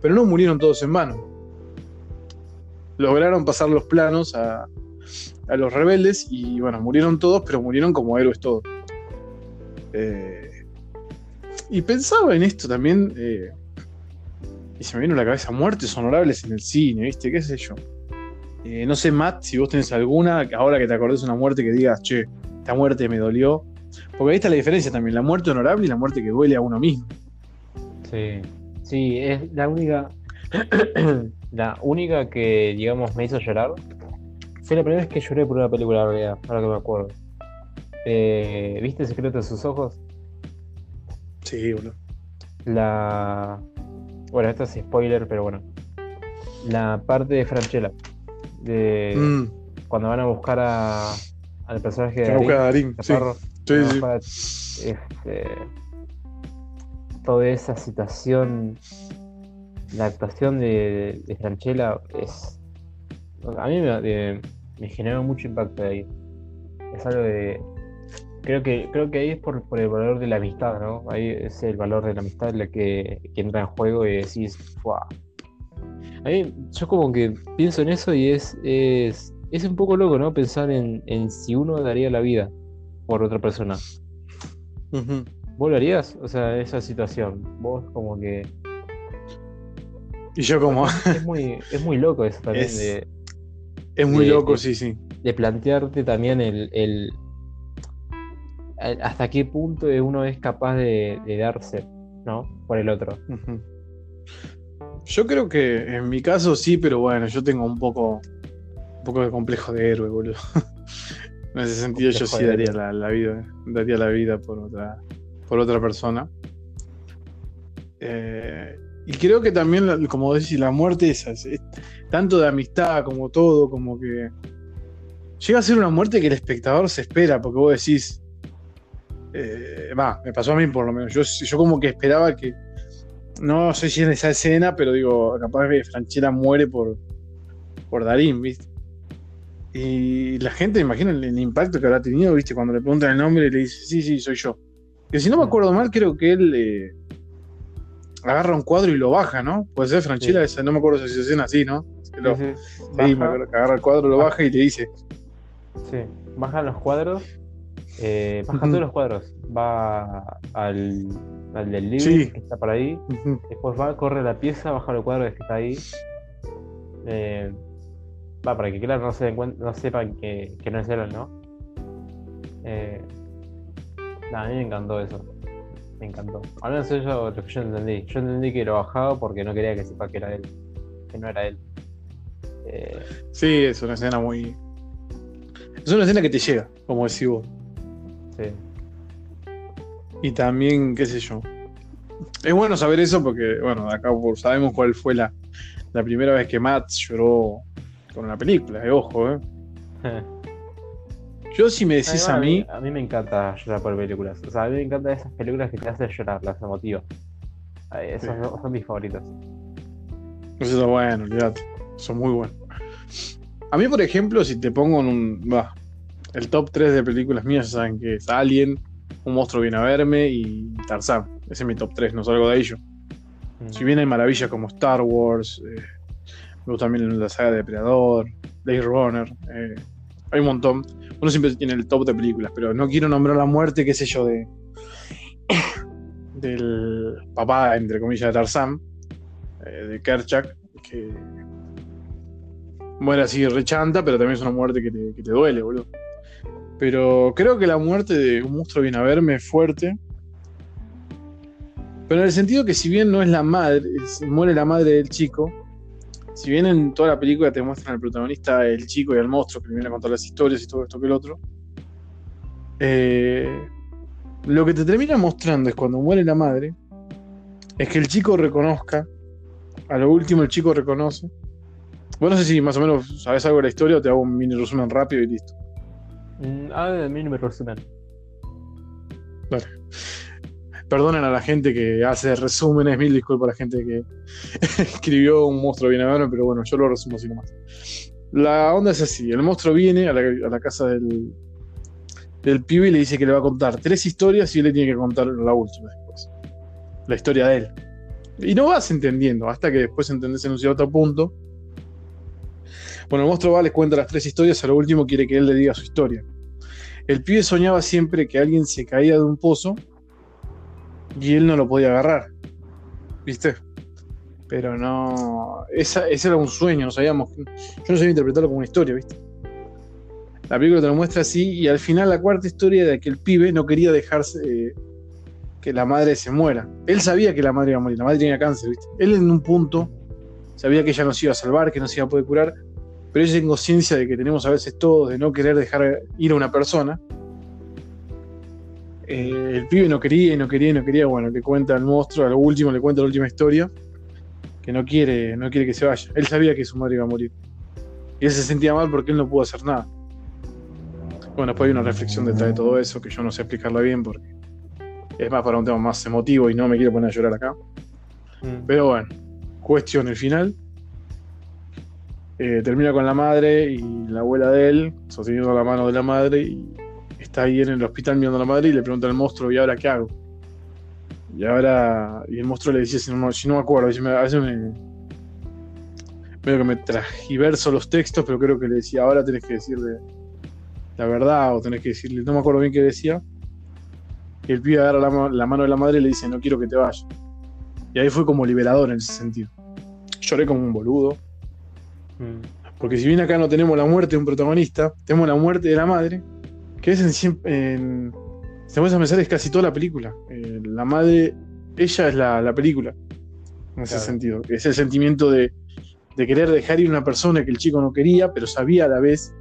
[SPEAKER 1] pero no murieron todos en vano. Lograron pasar los planos a, a los rebeldes y, bueno, murieron todos, pero murieron como héroes todos. Eh, y pensaba en esto también. eh, y se me vino a la cabeza muertes honorables en el cine, ¿viste? ¿Qué sé yo? Eh, no sé, Matt, si vos tenés alguna, ahora que te acordés de una muerte que digas, che, esta muerte me dolió. Porque ahí está la diferencia también, la muerte honorable y la muerte que duele a uno mismo.
[SPEAKER 2] Sí, sí, es la única, la única que, digamos, me hizo llorar. Fue la primera vez que lloré por una película, en realidad, ahora que me acuerdo. Eh, ¿Viste el secreto de sus ojos?
[SPEAKER 1] Sí, boludo.
[SPEAKER 2] La. Bueno, esto es spoiler, pero bueno. La parte de Franchella. De
[SPEAKER 1] Mm,
[SPEAKER 2] cuando van a buscar a, al personaje de Darín,
[SPEAKER 1] sí. Sí, sí.
[SPEAKER 2] este, toda esa situación, la actuación de, de Franchella es. A mí me, de- me generó mucho impacto de ahí. Es algo de. Creo que, creo que ahí es por, por el valor de la amistad, ¿no? Ahí es el valor de la amistad la que, que entra en juego y decís, ¡fua! A mí, yo como que pienso en eso y es, es, es un poco loco, ¿no? Pensar en, en si uno daría la vida por otra persona.
[SPEAKER 1] Ujú.
[SPEAKER 2] ¿Vos lo harías? O sea, esa situación. Vos como que...
[SPEAKER 1] Y yo como,
[SPEAKER 2] Es muy, es muy loco eso también
[SPEAKER 1] Es-
[SPEAKER 2] de,
[SPEAKER 1] es muy
[SPEAKER 2] de-
[SPEAKER 1] loco,
[SPEAKER 2] de-
[SPEAKER 1] sí, sí.
[SPEAKER 2] de plantearte también el- hasta qué punto uno es capaz de, de darse, ¿no? Por el otro.
[SPEAKER 1] Yo creo que en mi caso sí, pero bueno, yo tengo un poco, un poco de complejo de héroe, boludo. En ese sentido, yo sí daría la, la vida, daría la vida por otra, por otra persona. Eh, y creo que también, como decís, la muerte es, así, es tanto de amistad como todo, como que llega a ser una muerte que el espectador se espera, porque vos decís, eh, me pasó a mí por lo menos, yo, yo como que esperaba que, no sé si en esa escena, pero digo, capaz que Franchella muere por, por Darín, ¿viste? Y la gente, imagina el, el impacto que habrá tenido, ¿viste? Cuando le preguntan el nombre y le dice, sí, sí, soy yo. Que si no me acuerdo mal, creo que él eh, agarra un cuadro y lo baja, ¿no? Puede ser Franchella, esa, no me acuerdo si se escena así, ¿no? Que lo-
[SPEAKER 2] Sí, sí.
[SPEAKER 1] sí, me acuerdo que agarra el cuadro, lo baja y le dice,
[SPEAKER 2] Sí, bajan los cuadros, eh, baja
[SPEAKER 1] Ujú.
[SPEAKER 2] todos los cuadros, va al, al del
[SPEAKER 1] Sí.
[SPEAKER 2] que está por ahí, después va, corre la pieza, baja los cuadros que está ahí. Eh, Va, para que claro no, se den no sepan que, que no es él, ¿no? Eh, a mí me encantó eso. Me encantó. Al menos eso lo que yo entendí. Yo entendí que lo bajaba porque no quería que sepa que era él. Que no era él. Eh,
[SPEAKER 1] Sí, es una escena muy. Es una escena que te llega, como decís vos.
[SPEAKER 2] Sí.
[SPEAKER 1] Y también, qué sé yo. Es bueno saber eso porque, bueno, acá sabemos cuál fue la, la primera vez que Matt lloró con una película, eh, ojo, ¿eh? Yo si me decís a mí,
[SPEAKER 2] A mí me encanta llorar por películas. O sea, a mí me encantan esas películas que te hacen llorar, las emotivas.
[SPEAKER 1] Sí.
[SPEAKER 2] son, mis favoritas.
[SPEAKER 1] eso es bueno, olvídate, son muy buenos. A mí, por ejemplo, si te pongo en un. El top 3 de películas mías, ya saben que es Alien, Un monstruo viene a verme y Tarzán. Ese es mi top 3, no salgo de ahí yo.
[SPEAKER 2] Mm.
[SPEAKER 1] Si bien hay maravillas como Star Wars, eh, me gusta también la saga de Depredador, Blade Runner, eh, hay un montón. Uno siempre tiene el top de películas, pero no quiero nombrar la muerte, qué sé yo, de del papá, entre comillas, de Tarzán, eh, de Kerchak, que muere así rechanta, pero también es una muerte que te, que te duele, boludo. Pero creo que la muerte de un monstruo viene a verme fuerte. Pero en el sentido que si bien no es la madre, es- muere la madre del chico, si bien en toda la película te muestran al protagonista, el chico y el monstruo que viene a contar las historias y todo esto que el otro, eh, lo que te termina mostrando es cuando muere la madre, es que el chico reconozca, a lo último el chico reconoce. Bueno, no sé si más o menos sabes algo de la historia o te hago un mini resumen rápido y listo.
[SPEAKER 2] A mí no me resumen.
[SPEAKER 1] Perdonen a la gente que hace resúmenes, mil disculpas a la gente que escribió un monstruo bien a verme, pero bueno, yo lo resumo así nomás. La onda es así: el monstruo viene a la, a la casa del, del pibe y le dice que le va a contar tres historias y él le tiene que contar la última después. La historia de él. Y no vas entendiendo, hasta que después entendés en un cierto punto. Bueno, el monstruo va, les cuenta las tres historias, a lo último quiere que él le diga su historia. El pibe soñaba siempre que alguien se caía de un pozo y él no lo podía agarrar. ¿Viste? Pero no. Ese era un sueño, no sabíamos. Yo no sabía interpretarlo como una historia, ¿viste? La película te lo muestra así y al final la cuarta historia de que el pibe no quería dejarse eh, que la madre se muera. Él sabía que la madre iba a morir, la madre tenía cáncer, ¿viste? Él en un punto sabía que ella no se iba a salvar, que no se iba a poder curar, pero ella tiene conciencia de que tenemos a veces todos de no querer dejar ir a una persona eh, el pibe no quería y no quería y no quería. Bueno, le cuenta al monstruo, a lo último le cuenta la última historia, que no quiere, no quiere que se vaya. Él sabía que su madre iba a morir. Y él se sentía mal porque él no pudo hacer nada. Bueno, después hay una reflexión detrás de todo eso que yo no sé explicarla bien porque es más para un tema más emotivo y no me quiero poner a llorar acá.
[SPEAKER 2] Mm.
[SPEAKER 1] Pero bueno, cuestión, el final. eh, termina con la madre y la abuela de él, sosteniendo la mano de la madre, y está ahí en el hospital mirando a la madre y le pregunta al monstruo, ¿y ahora qué hago? Y ahora, y el monstruo le dice, si no, me acuerdo, me- a veces me, medio que me tragiverso los textos, pero creo que le decía, ahora tenés que decirle la verdad, o tenés que decirle, no me acuerdo bien qué decía. El pibe agarra la, la mano de la madre y le dice, no quiero que te vayas. Y ahí fue como liberador en ese sentido. Lloré como un boludo.
[SPEAKER 2] Mm.
[SPEAKER 1] Porque si bien acá no tenemos la muerte de un protagonista, tenemos la muerte de la madre, que es en, en si te pones a pensar, es casi toda la película. Eh, la madre, ella es la, la película, en ese
[SPEAKER 2] Claro.
[SPEAKER 1] sentido. Es el sentimiento de, de querer dejar ir a una persona que el chico no quería, pero sabía a la vez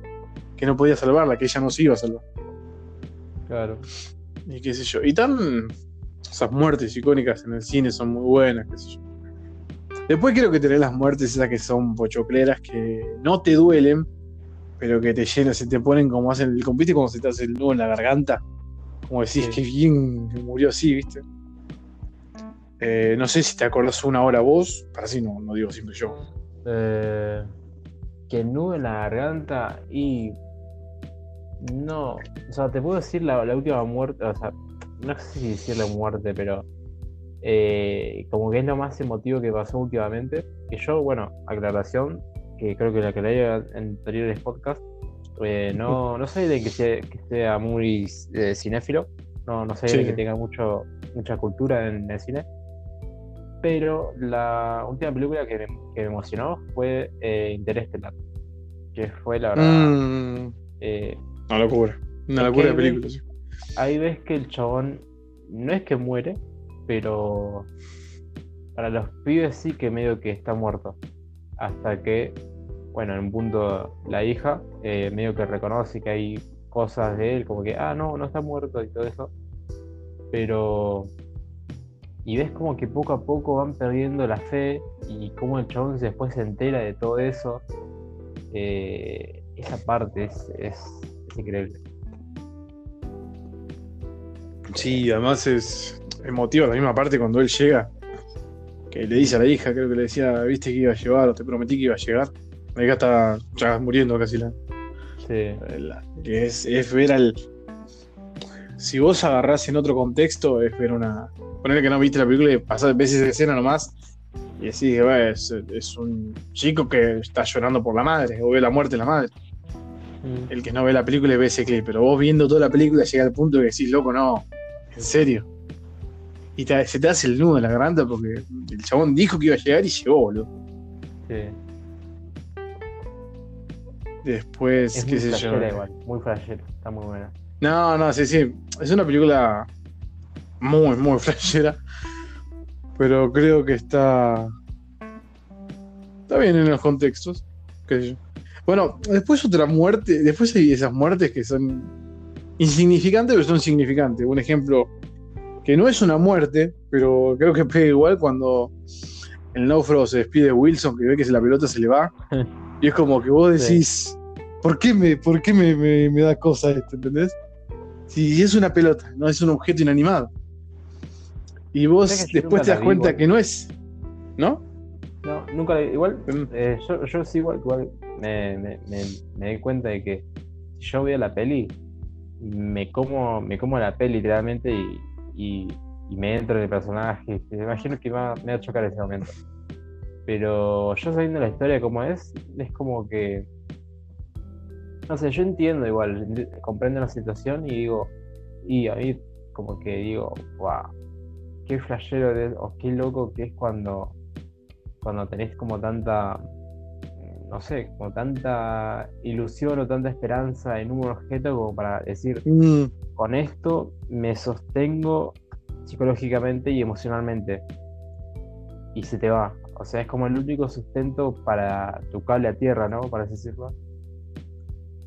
[SPEAKER 1] que no podía salvarla, que ella no se iba a salvar.
[SPEAKER 2] Claro.
[SPEAKER 1] Y qué sé yo. Y tan. Esas muertes icónicas en el cine son muy buenas, qué sé yo. Después creo que tenés las muertes esas que son pochocleras que no te duelen, pero que te llenan, se te ponen como hacen el compite cuando se te hace el nudo en la garganta. Como decís
[SPEAKER 2] Sí.
[SPEAKER 1] que bien que murió así, ¿viste? Eh, no sé si te acordás una hora vos, para así no, no digo siempre yo.
[SPEAKER 2] Eh, que nudo en la garganta y. No. O sea, te puedo decir la, la última muerte. O sea, no sé si decir la muerte, pero. eh, como que es lo más emotivo que pasó últimamente. Que yo, bueno, aclaración, que creo que la que leí en anteriores podcasts. eh, no, no soy de que sea, que sea muy eh, cinéfilo. No, no soy
[SPEAKER 1] Sí.
[SPEAKER 2] de que tenga mucho, mucha cultura en el cine. Pero la última película que me, que me emocionó fue Interestelar. que fue la verdad.
[SPEAKER 1] Mm, una locura. Una locura de película. sí.
[SPEAKER 2] Ahí ves que el chabón no es que muere, pero para los pibes sí que medio que está muerto. Hasta que, bueno, en un punto la hija eh, medio que reconoce que hay cosas de él, como que, ah, no, no está muerto y todo eso. Pero... Y ves como que poco a poco van perdiendo la fe y cómo el chabón después se entera de todo eso. Eh, esa parte es, es, es increíble.
[SPEAKER 1] Sí, además es emotiva la misma parte cuando él llega. Que le dice a la hija, creo que le decía, viste que iba a llevar, o te prometí que iba a llegar. La hija está ya muriendo casi la.
[SPEAKER 2] Sí.
[SPEAKER 1] la- que es, es ver al. Si vos agarrás en otro contexto, es ver una. Poner que no viste la película y pasás veces esa escena nomás. Y decís que bueno, es, es un chico que está llorando por la madre, o ve la muerte de la madre.
[SPEAKER 2] Mm.
[SPEAKER 1] El que no ve la película y ve ese clip, pero vos viendo toda la película llega al punto de que decís, loco, no, en serio. Y te- se te hace el nudo en la garganta porque el chabón dijo que iba a llegar y llegó, boludo.
[SPEAKER 2] Sí.
[SPEAKER 1] Después,
[SPEAKER 2] Es
[SPEAKER 1] qué
[SPEAKER 2] muy
[SPEAKER 1] sé yo.
[SPEAKER 2] igual, muy flashera, está muy buena.
[SPEAKER 1] No, no, sí, sí. Es una película muy, muy flashera. Pero creo que está. Está bien en los contextos. qué sé yo. Bueno, después otra muerte. Después hay esas muertes que son insignificantes, pero son significantes. Un ejemplo que no es una muerte, pero creo que pega igual cuando el náufrago se despide de Wilson, que ve que la pelota se le va. Y es como que vos
[SPEAKER 2] Sí.
[SPEAKER 1] decís, ¿por qué me, por qué me, me- me da cosa esto? ¿Entendés? Si es una pelota, no es un objeto inanimado. Y vos después te das cuenta
[SPEAKER 2] igual.
[SPEAKER 1] que no es. ¿No?
[SPEAKER 2] No, nunca la- igual, eh, yo, yo sí igual, igual me, me, me, me di cuenta de que si yo veo la peli, me como, me como la peli literalmente y, me entro en el personaje. Me imagino que va, me va a chocar ese momento. Pero yo sabiendo la historia como es, es como que. No sé, yo entiendo igual, comprendo la situación y digo. Y a mí, como que digo, wow, qué flashero o qué loco que es cuando cuando tenés como tanta, no sé, como tanta ilusión o tanta esperanza en un objeto como para decir,
[SPEAKER 1] Mm,
[SPEAKER 2] con esto me sostengo psicológicamente y emocionalmente. Y se te va. O sea, es como el único sustento para tu cable a tierra, ¿no? Para decirlo.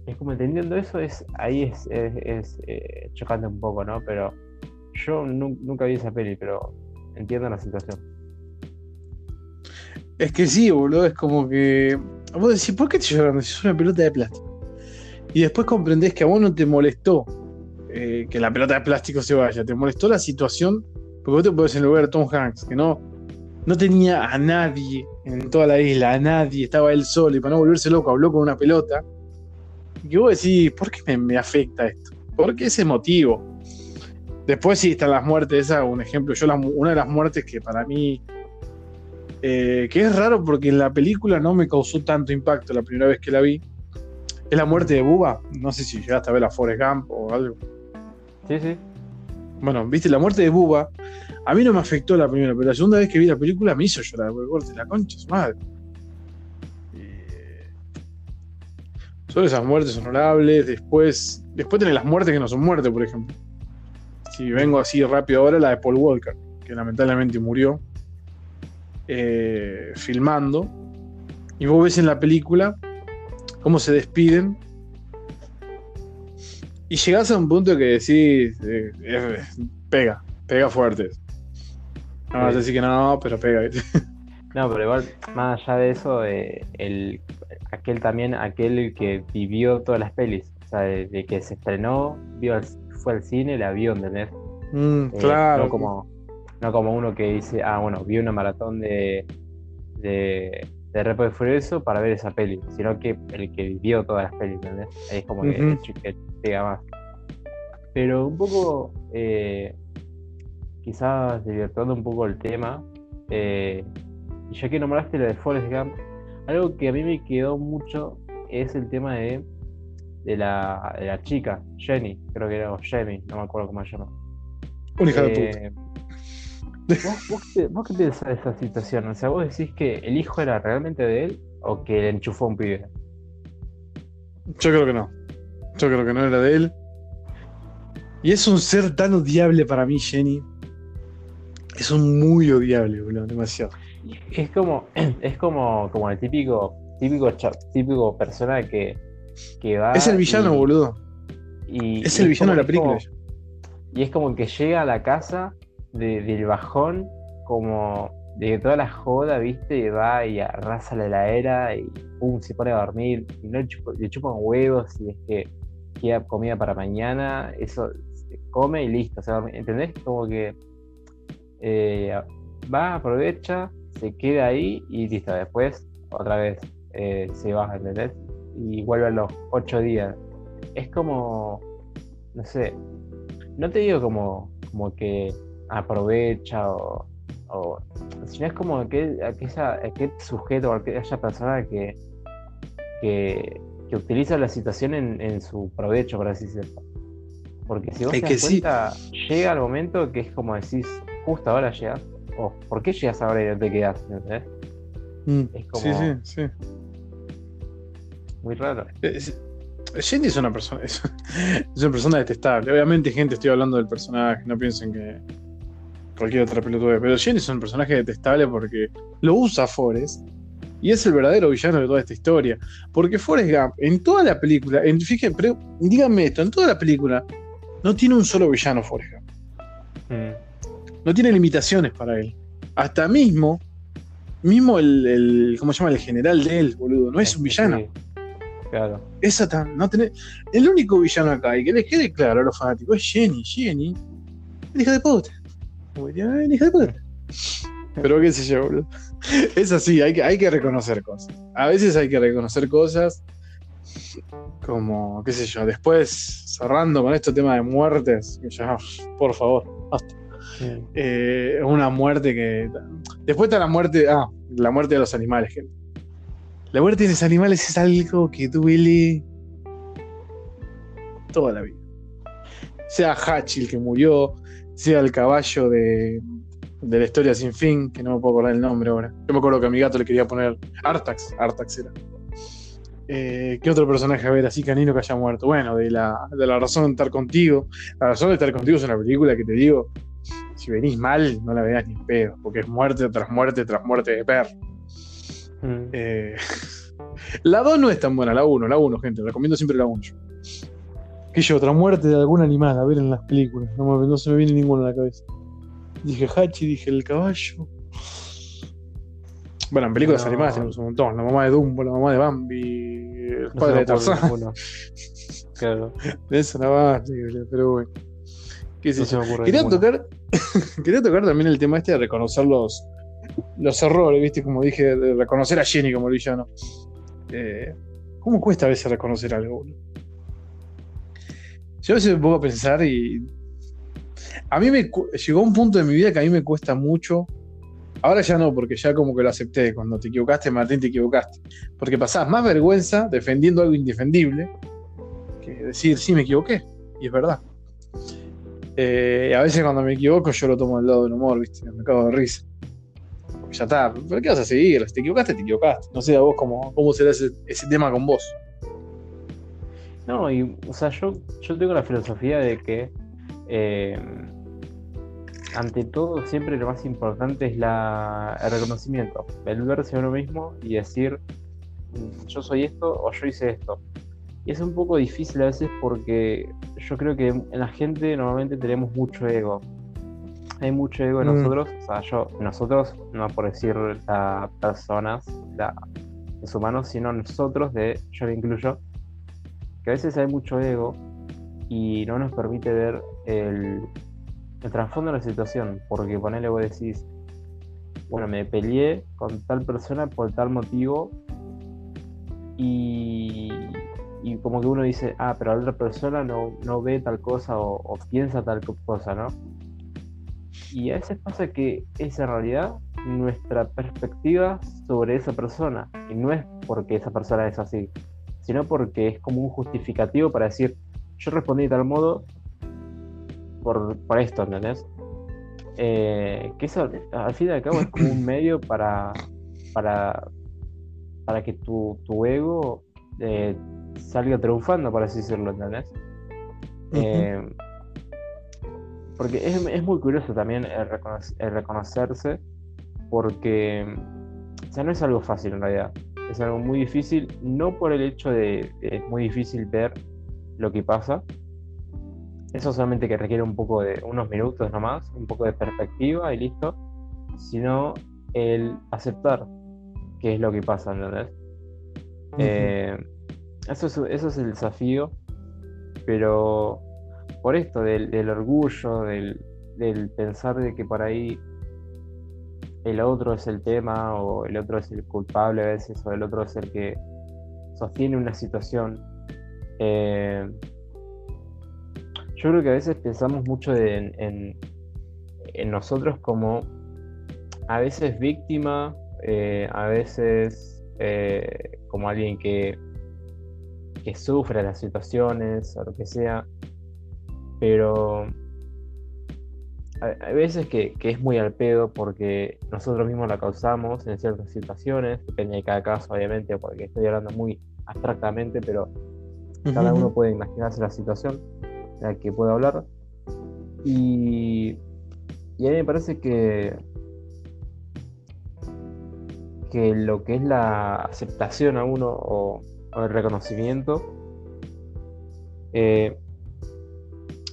[SPEAKER 2] Es como entendiendo eso, es ahí es, es- es, eh, chocante un poco, ¿no? Pero yo nu- nunca vi esa peli, pero entiendo la situación.
[SPEAKER 1] Es que sí, boludo, es como que. Vos decís, ¿por qué te llorando si es una pelota de plástico? Y después comprendés que a vos no te molestó eh, que la pelota de plástico se vaya, te molestó la situación, porque vos te podés en lugar de Tom Hanks, que no, no tenía a nadie en toda la isla, a nadie, estaba él solo, y para no volverse loco habló con una pelota. Y vos decís, ¿por qué me, afecta esto? ¿Por qué ese motivo? Después sí están las muertes, esa un ejemplo. Yo una de las muertes que para mí eh, que es raro porque en la película no me causó tanto impacto la primera vez que la vi. Es la muerte de Buba. No sé si llegaste a ver la Forrest Gump o algo.
[SPEAKER 2] Sí, sí.
[SPEAKER 1] Bueno, viste, la muerte de Buba. A mí no me afectó la primera, pero la segunda vez que vi la película me hizo llorar. Porque la concha, es su madre. Son esas muertes honorables. Después, después tenés las muertes que no son muertes, por ejemplo. Si vengo así rápido ahora, la de Paul Walker, que lamentablemente murió eh, filmando. Y vos ves en la película cómo se despiden. Y llegás a un punto que decís, eh, eh, pega, pega fuerte. No vas a decir que no, pero pega.
[SPEAKER 2] No, pero igual, más allá de eso, eh, el, aquel también, aquel que vivió todas las pelis, o sea, de, de que se estrenó, vio al- fue al cine, la vio, ¿entendés?
[SPEAKER 1] Mm, claro.
[SPEAKER 2] No como, no como uno que dice, ah, bueno, vi una maratón de, de, de Rápido y Furioso para ver esa peli, sino que el que vivió todas las pelis, ¿entendés? Ahí es como que,
[SPEAKER 1] Ujú.
[SPEAKER 2] ch- que pega más. Pero un poco, eh, quizás divirtiendo un poco el tema, eh, ya que nombraste la de Forrest Gump, algo que a mí me quedó mucho es el tema de, de, la, de la chica, Jenny, creo que era, o Jamie, no me acuerdo cómo se llama.
[SPEAKER 1] Una hija de puta.
[SPEAKER 2] ¿Vos, vos qué, vos qué pensás de esa situación? O sea, ¿vos decís que el hijo era realmente de él o que le enchufó a un pibe?
[SPEAKER 1] Yo creo que no. Yo creo que no era de él. Y es un ser tan odiable para mí, Jenny. Es un muy odiable, boludo, demasiado.
[SPEAKER 2] Es como, es como, como el típico, típico, típico persona que, que va.
[SPEAKER 1] Es el villano, boludo.
[SPEAKER 2] Y,
[SPEAKER 1] es el villano de la película.
[SPEAKER 2] y es como que llega a la casa del bajón, como de que toda la joda, viste, va y arrasa la heladera y pum, se pone a dormir. Y no le, chupan huevos y es que queda comida para mañana. Eso se come y listo. O ¿entendés? Como que eh, va, aprovecha, se queda ahí y listo. Después, otra vez, eh, se baja, ¿entendés? Y vuelve a los ocho días. Es como, no sé, no te digo como, como que aprovecha o, o sino es como que aquel sujeto o aquella persona que, que, utiliza la situación en, su provecho, por así decirlo. Porque si vos te das cuenta, llega el momento que es como decís, justo ahora llegas, o ¿por qué llegas ahora y no te quedas?
[SPEAKER 1] Mm, es como... Sí, sí, sí.
[SPEAKER 2] Muy raro.
[SPEAKER 1] Jenny es una persona, es, una persona detestable. Obviamente, gente, estoy hablando del personaje, no piensen que cualquier otra pelotuda. Pero Jenny es un personaje detestable porque lo usa Forrest y es el verdadero villano de toda esta historia. Porque Forrest Gump, en toda la película, en, fíjense, pero díganme esto, en toda la película no tiene un solo villano Forrest Gump. Mm. No tiene limitaciones para él. Hasta mismo, mismo el, el, ¿cómo se llama? El general de él, boludo, no es un villano.
[SPEAKER 2] Claro.
[SPEAKER 1] Esa no tiene, el único villano acá, y que les quede claro a los fanáticos, es Jenny. Jenny, hija de puta. Hija de puta. Pero qué sé yo, boludo. Es así, hay que, hay que reconocer cosas. A veces hay que reconocer cosas como, qué sé yo, después cerrando con este tema de muertes, que ya, por favor, basta. Eh, una muerte que. Después está la muerte. Ah, la muerte de los animales, gente. La muerte de los animales es algo que duele toda la vida. Sea Hachi el que murió, sea el caballo de, de la historia sin fin, que no me puedo acordar el nombre ahora. Yo me acuerdo que a mi gato le quería poner Artax, Artax era. Eh, ¿Qué otro personaje a ver así canino que haya muerto? Bueno, de la, de la razón de estar contigo. La razón de estar contigo es una película que te digo, si venís mal, no la veas ni pedo, porque es muerte tras muerte tras muerte de perro. Mm. Eh, la 2 no es tan buena, la 1, la 1, gente. Recomiendo siempre la 1. Que yo, otra muerte de algún animal a ver en las películas. No, se me viene ninguno a la cabeza. Dije Hachi, dije el caballo. Bueno, en películas animadas tenemos un montón. La mamá de Dumbo, la mamá de Bambi, el padre de Tarzán. claro. De eso nada más, pero bueno. ¿Qué sé Quería tocar, quería tocar también el tema este de reconocer los, los errores, ¿viste? Como dije, de reconocer a Jenny como el villano. Eh, ¿Cómo cuesta a veces reconocer algo? Yo a veces me pongo a pensar y. A mí me llegó un punto de mi vida que a mí me cuesta mucho. Ahora ya no, porque ya como que lo acepté. Cuando te equivocaste, Martín, te equivocaste. Porque pasás más vergüenza defendiendo algo indefendible que decir, sí, me equivoqué. Y es verdad. Eh, a veces cuando me equivoco, yo lo tomo del lado del humor, ¿viste? Me cago de risa ya está, ¿pero qué vas a seguir? Si te equivocaste, te equivocaste. No sé a vos cómo, cómo será ese, tema con vos.
[SPEAKER 2] No, y, o sea, yo, yo tengo la filosofía de que eh, ante todo siempre lo más importante es la, el reconocimiento, el verse a uno mismo y decir mm, yo soy esto o yo hice esto. Y es un poco difícil a veces porque yo creo que en la gente normalmente tenemos mucho ego hay mucho ego en mm. nosotros, o sea, yo, nosotros, no por decir las personas, los humanos, sino nosotros, de, yo me incluyo, que a veces hay mucho ego y no nos permite ver el, trasfondo de la situación, porque ponele vos decís, bueno, me peleé con tal persona por tal motivo y, y como que uno dice, ah, pero la otra persona no, no ve tal cosa o, o piensa tal cosa, ¿no? Y a veces pasa que es en realidad nuestra perspectiva sobre esa persona. Y no es porque esa persona es así, sino porque es como un justificativo para decir, yo respondí de tal modo por, por esto, ¿entendés? Eh, que eso al fin y al cabo es como un medio para, para, para que tu, tu ego eh, salga triunfando, por así decirlo, ¿entendés? Eh, porque es, muy curioso también el, reconocerse, porque o sea, no es algo fácil en realidad. Es algo muy difícil, no por el hecho de es muy difícil ver lo que pasa. Eso solamente que requiere un poco de unos minutos nomás, un poco de perspectiva y listo. Sino el aceptar qué es lo que pasa, ¿entendés? Eh, eso, es, eso es el desafío, pero por esto, del, orgullo, del, pensar de que por ahí el otro es el tema o el otro es el culpable a veces o el otro es el que sostiene una situación. Eh, yo creo que a veces pensamos mucho en, en, nosotros como a veces víctima, eh, a veces eh, como alguien que, que sufre las situaciones o lo que sea, pero hay veces que, es muy al pedo porque nosotros mismos la causamos en ciertas situaciones, depende de cada caso obviamente, porque estoy hablando muy abstractamente, pero cada uno puede imaginarse la situación en la que puede hablar. Y, y a mí me parece que, que lo que es la aceptación a uno o, el reconocimiento eh,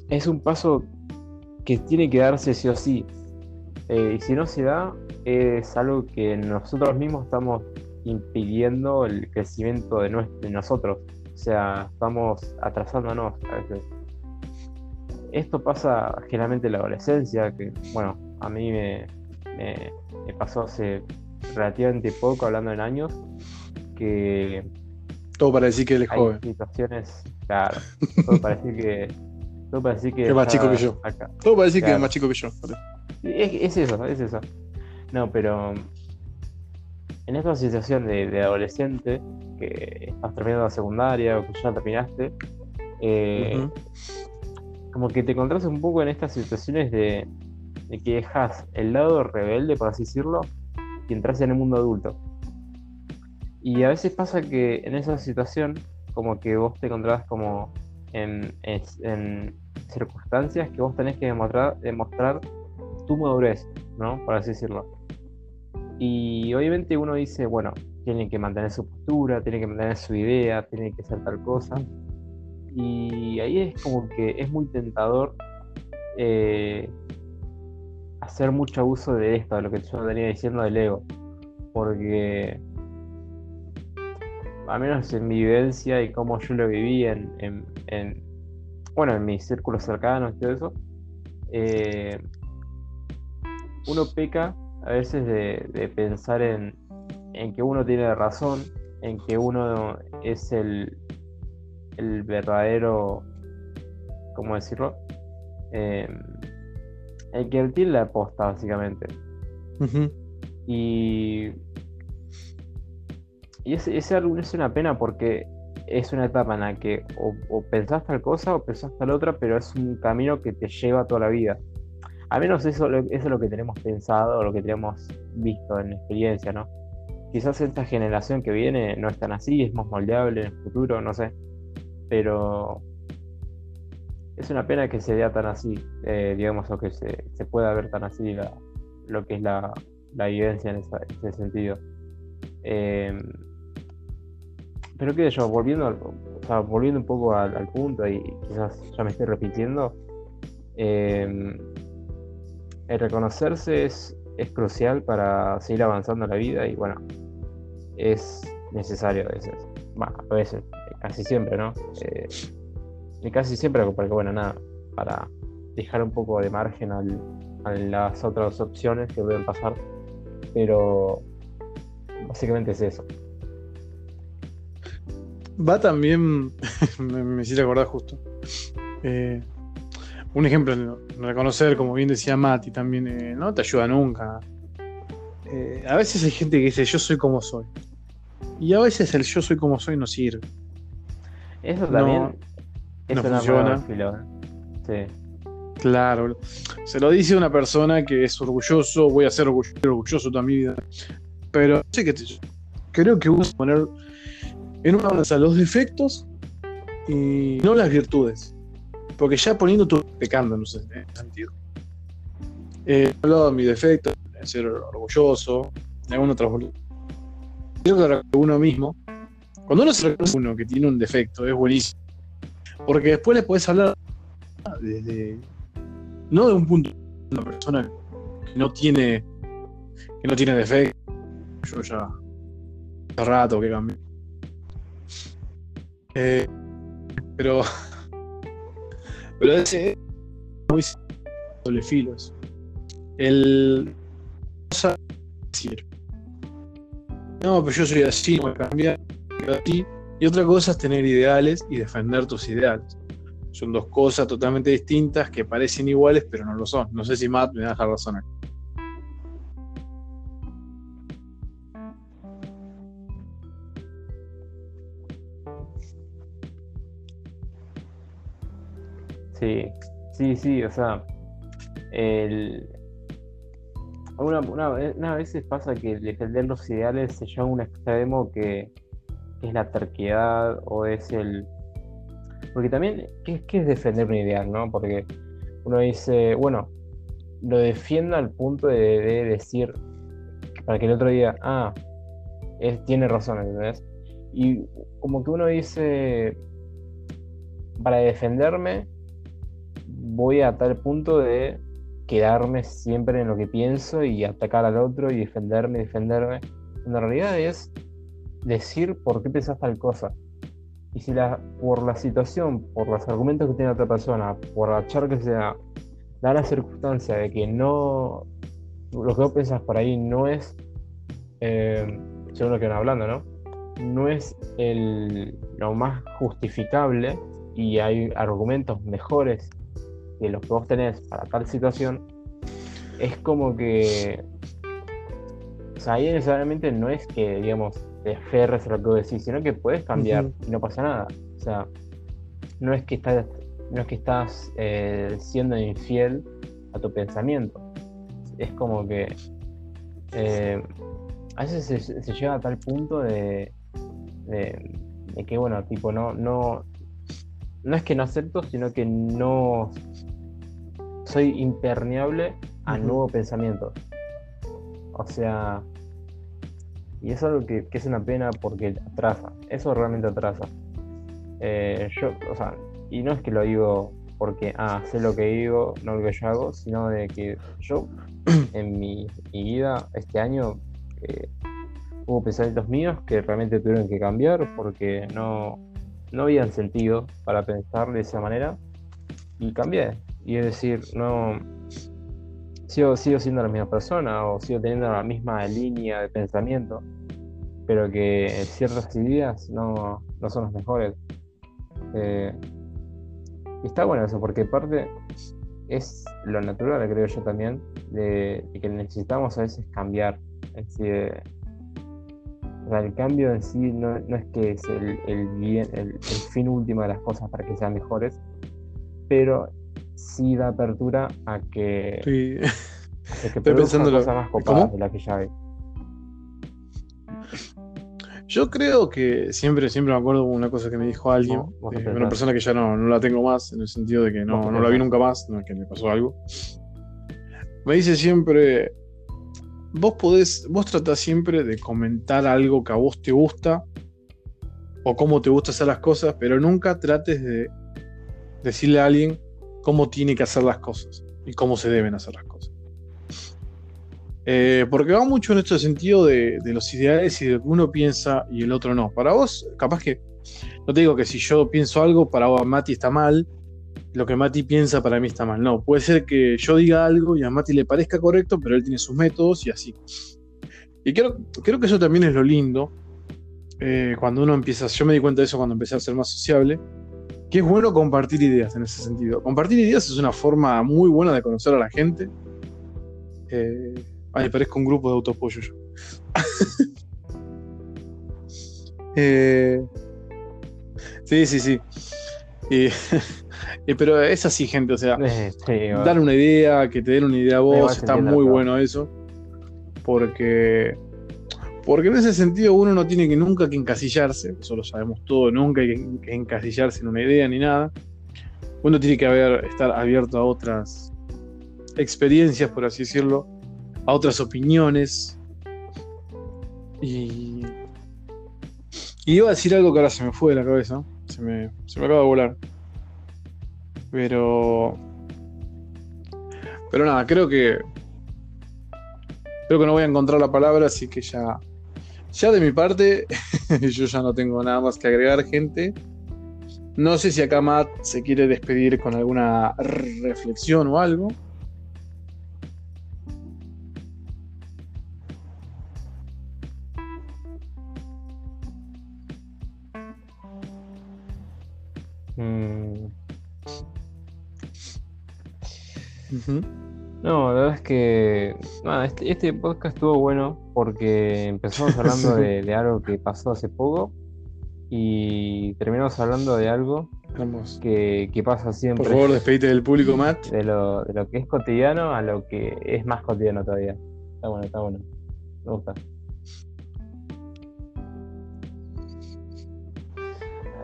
[SPEAKER 2] es un paso que tiene que darse sí o sí. Eh, y si no se da, es algo que nosotros mismos estamos impidiendo el crecimiento de, de nosotros. O sea, estamos atrasándonos a veces. Esto pasa generalmente en la adolescencia, que bueno, a mí me, me, pasó hace relativamente poco, hablando en años, que...
[SPEAKER 1] Todo para decir que él es joven.
[SPEAKER 2] situaciones, claro, todo para decir que todo para decir que.
[SPEAKER 1] Es más chico que yo. Todo para decir que es más chico que yo.
[SPEAKER 2] Es, eso, es eso. No, pero. En esta situación de, adolescente, que estás terminando la secundaria o que ya terminaste, eh, como que te encontrás un poco en estas situaciones de, de que dejas el lado rebelde, por así decirlo, y entras en el mundo adulto. Y a veces pasa que en esa situación, como que vos te encontrás como en, circunstancias que vos tenés que demostrar, demostrar tu madurez, ¿no? Por así decirlo. Y obviamente uno dice, bueno, tiene que mantener su postura, tiene que mantener su idea, tiene que hacer tal cosa. Y ahí es como que es muy tentador eh, hacer mucho uso de esto, de lo que yo venía diciendo del ego. Porque, al menos en mi vivencia y cómo yo lo viví en, bueno, en mis círculos cercanos y todo eso, eh, uno peca a veces de, pensar en, que uno tiene razón, en que uno es el, el verdadero, ¿cómo decirlo? Eh, el que tiene la aposta, básicamente. Y, y es, es, es una pena porque es una etapa en la que o, pensás tal cosa o pensás tal otra, pero es un camino que te lleva toda la vida. Al menos eso, es lo que tenemos pensado o lo que tenemos visto en experiencia, ¿no? Quizás esta generación que viene no es tan así, es más moldeable en el futuro, no sé. Pero es una pena que se vea tan así, eh, digamos, o que se, pueda ver tan así lo que es la, la vivencia en, ese sentido. Eh, pero qué sé yo, volviendo, volviendo un poco al, punto, y quizás ya me estoy repitiendo, em, el reconocerse es, es crucial para seguir avanzando en la vida y bueno, es necesario a veces. Bueno, a veces, casi siempre, ¿no? Eh, y casi siempre, porque bueno, nada, para dejar un poco de margen a las otras opciones que pueden pasar. Pero básicamente es eso
[SPEAKER 1] va también, me, me, hiciste acordar justo. Eh, un ejemplo, reconocer, como bien decía Mati, también eh, no te ayuda nunca. Eh, a veces hay gente que dice yo soy como soy. Y a veces el yo soy como soy no sirve.
[SPEAKER 2] Eso también
[SPEAKER 1] no, funciona. Sí. Claro, se lo dice una persona que es orgulloso, voy a ser orgulloso, orgulloso toda mi vida. Pero sé que creo que uno poner en una balanza los defectos y no las virtudes. Porque ya poniendo tu pecando en ese sentido. Eh, hablado de mi defecto, de ser orgulloso, de alguna otra Creo que uno mismo, cuando uno se reconoce uno que tiene un defecto, es buenísimo. Porque después le puedes hablar desde. No de un punto de una persona que no tiene. que no tiene defecto. Yo ya. hace rato que cambié. Eh, pero. Pero ese. muy doble filos. El. decir. No, pero yo soy así, no voy a cambiar. Y otra cosa es tener ideales y defender tus ideales. Son dos cosas totalmente distintas que parecen iguales, pero no lo son. No sé si Matt me da la razón aquí.
[SPEAKER 2] Sí, sí, sí, o sea, el... Una, una, veces pasa que defender los ideales se lleva a un extremo que, es la terquedad o es el... Porque también, ¿qué, es defender un ideal, no? Porque uno dice, bueno, lo defiendo al punto de, decir, para que el otro diga, ah, tiene razón, ¿entendés? Y como que uno dice, para defenderme, voy a tal punto de quedarme siempre en lo que pienso y atacar al otro y defenderme, defenderme. En realidad es decir por qué pensás tal cosa. Y si la, por la situación, por los argumentos que tiene otra persona, por la charla que sea, da la circunstancia de que no, lo que vos pensás por ahí no es, eh, según lo que van hablando, ¿no? No es el, lo más justificable y hay argumentos mejores que los que vos tenés para tal situación, es como que. O sea, ahí necesariamente no es que, digamos, te aferres a lo que vos decís, sino que puedes cambiar y no pasa nada. O sea, no es que estás, no es que estás eh, siendo infiel a tu pensamiento. Es como que. Eh, a veces se, llega a tal punto de, de, de, que, bueno, tipo, no, no, no es que no acepto, sino que no soy impermeable a nuevos pensamientos. O sea, y es algo que, es una pena porque atrasa, eso realmente atrasa. Eh, yo, o sea, y no es que lo digo porque, ah, sé lo que digo, no lo que yo hago, sino de que yo en mi, vida este año eh, hubo pensamientos míos que realmente tuvieron que cambiar porque no, no habían sentido para pensar de esa manera y cambié. Y es decir, no sigo, sigo siendo la misma persona o sigo teniendo la misma línea de pensamiento, pero que ciertas ideas no, son las mejores. Eh, y está bueno eso, porque parte es lo natural, creo yo también, de, que necesitamos a veces cambiar. El cambio en sí no, es que es el, bien, el, fin último de las cosas para que sean mejores, pero sí da apertura a que, sí. a que
[SPEAKER 1] pensando
[SPEAKER 2] cosas más copadas de la que ya hay.
[SPEAKER 1] Yo creo que siempre, siempre me acuerdo una cosa que me dijo alguien, eh, una persona que ya no, no, la tengo más, en el sentido de que no, no la vi nunca más, no, que me pasó algo. Me dice siempre, vos podés, vos tratás siempre de comentar algo que a vos te gusta o cómo te gusta hacer las cosas, pero nunca trates de decirle a alguien cómo tiene que hacer las cosas y cómo se deben hacer las cosas. Eh, porque va mucho en este sentido de, los ideales y de lo que uno piensa y el otro no. Para vos, capaz que, no te digo que si yo pienso algo, para vos Mati está mal, lo que Mati piensa para mí está mal. No, puede ser que yo diga algo y a Mati le parezca correcto, pero él tiene sus métodos y así. Y creo, que eso también es lo lindo. Eh, cuando uno empieza, yo me di cuenta de eso cuando empecé a ser más sociable, que es bueno compartir ideas en ese sentido. Compartir ideas es una forma muy buena de conocer a la gente. Eh, ay, parezco un grupo de autopollo yo. Eh, sí, sí, sí. pero es así, gente. O sea, dar una idea, que te den una idea a vos, está muy bueno eso. Porque Porque en ese sentido uno no tiene que nunca que encasillarse, eso lo sabemos todo, nunca hay que encasillarse en una idea ni nada. Uno tiene que haber, estar abierto a otras experiencias, por así decirlo, a otras opiniones. Y, y iba a decir algo que ahora se me fue de la cabeza, se me, se me acaba de volar. Pero... Pero nada, creo que... Creo que no voy a encontrar la palabra, así que ya... Ya de mi parte, yo ya no tengo nada más que agregar, gente. No sé si acá Matt se quiere despedir con alguna reflexión o algo.
[SPEAKER 2] Que este, este, podcast estuvo bueno porque empezamos hablando de, algo que pasó hace poco y terminamos hablando de algo que, pasa siempre.
[SPEAKER 1] Por favor, despedite del público, Matt.
[SPEAKER 2] De lo, de lo que es cotidiano a lo que es más cotidiano todavía. Está bueno, está bueno. Me gusta.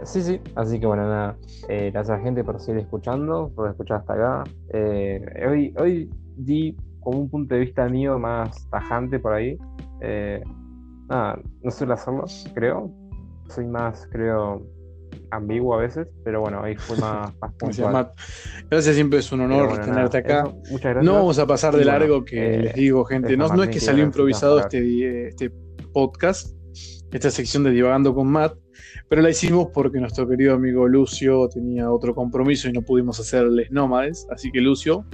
[SPEAKER 2] Sí, sí, así que bueno, nada. Eh, gracias a gente por seguir escuchando, por escuchar hasta acá. Eh, hoy, hoy di como un punto de vista mío más tajante por ahí. Eh, nada, no suelo hacerlo, creo. Soy más, creo, ambiguo a veces, pero bueno, hoy fue más,
[SPEAKER 1] más Gracias, siempre es un honor tenerte acá. muchas gracias. No vamos a pasar de largo, que les digo, gente. No, no es que salió improvisado este, este podcast, esta sección de Divagando con Matt pero la hicimos porque nuestro querido amigo Lucio tenía otro compromiso y no pudimos hacerles nómades. Así que Lucio,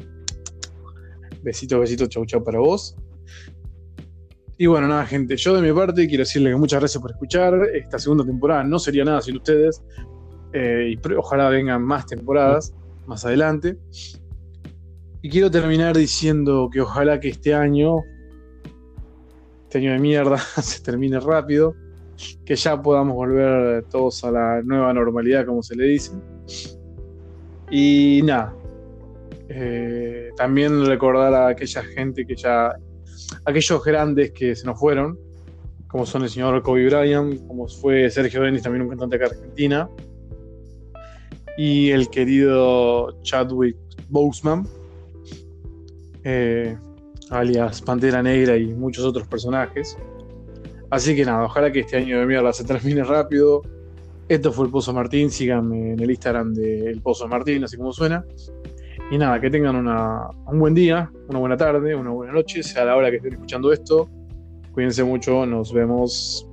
[SPEAKER 1] besitos, besitos, chau chau para vos. Y bueno, nada, gente, yo de mi parte quiero decirles que muchas gracias por escuchar. Esta segunda temporada no sería nada sin ustedes. Eh, y ojalá vengan más temporadas más adelante. Y quiero terminar diciendo que ojalá que este año, este año de mierda, se termine rápido que ya podamos volver todos a la nueva normalidad, como se le dice. Y nada, eh, también recordar a aquella gente que ya, aquellos grandes que se nos fueron, como son el señor Kobe Bryant, como fue Sergio Denis, también un cantante acá argentina, y el querido Chadwick Boseman, eh, alias Pantera Negra y muchos otros personajes. Así que nada, ojalá que este año de mierda se termine rápido. Esto fue el Pozo Martín. Síganme en el Instagram de El Pozo Martín, así como suena. Y nada, que tengan un buen día, una buena tarde, una buena noche, sea la hora que estén escuchando esto. Cuídense mucho, nos vemos.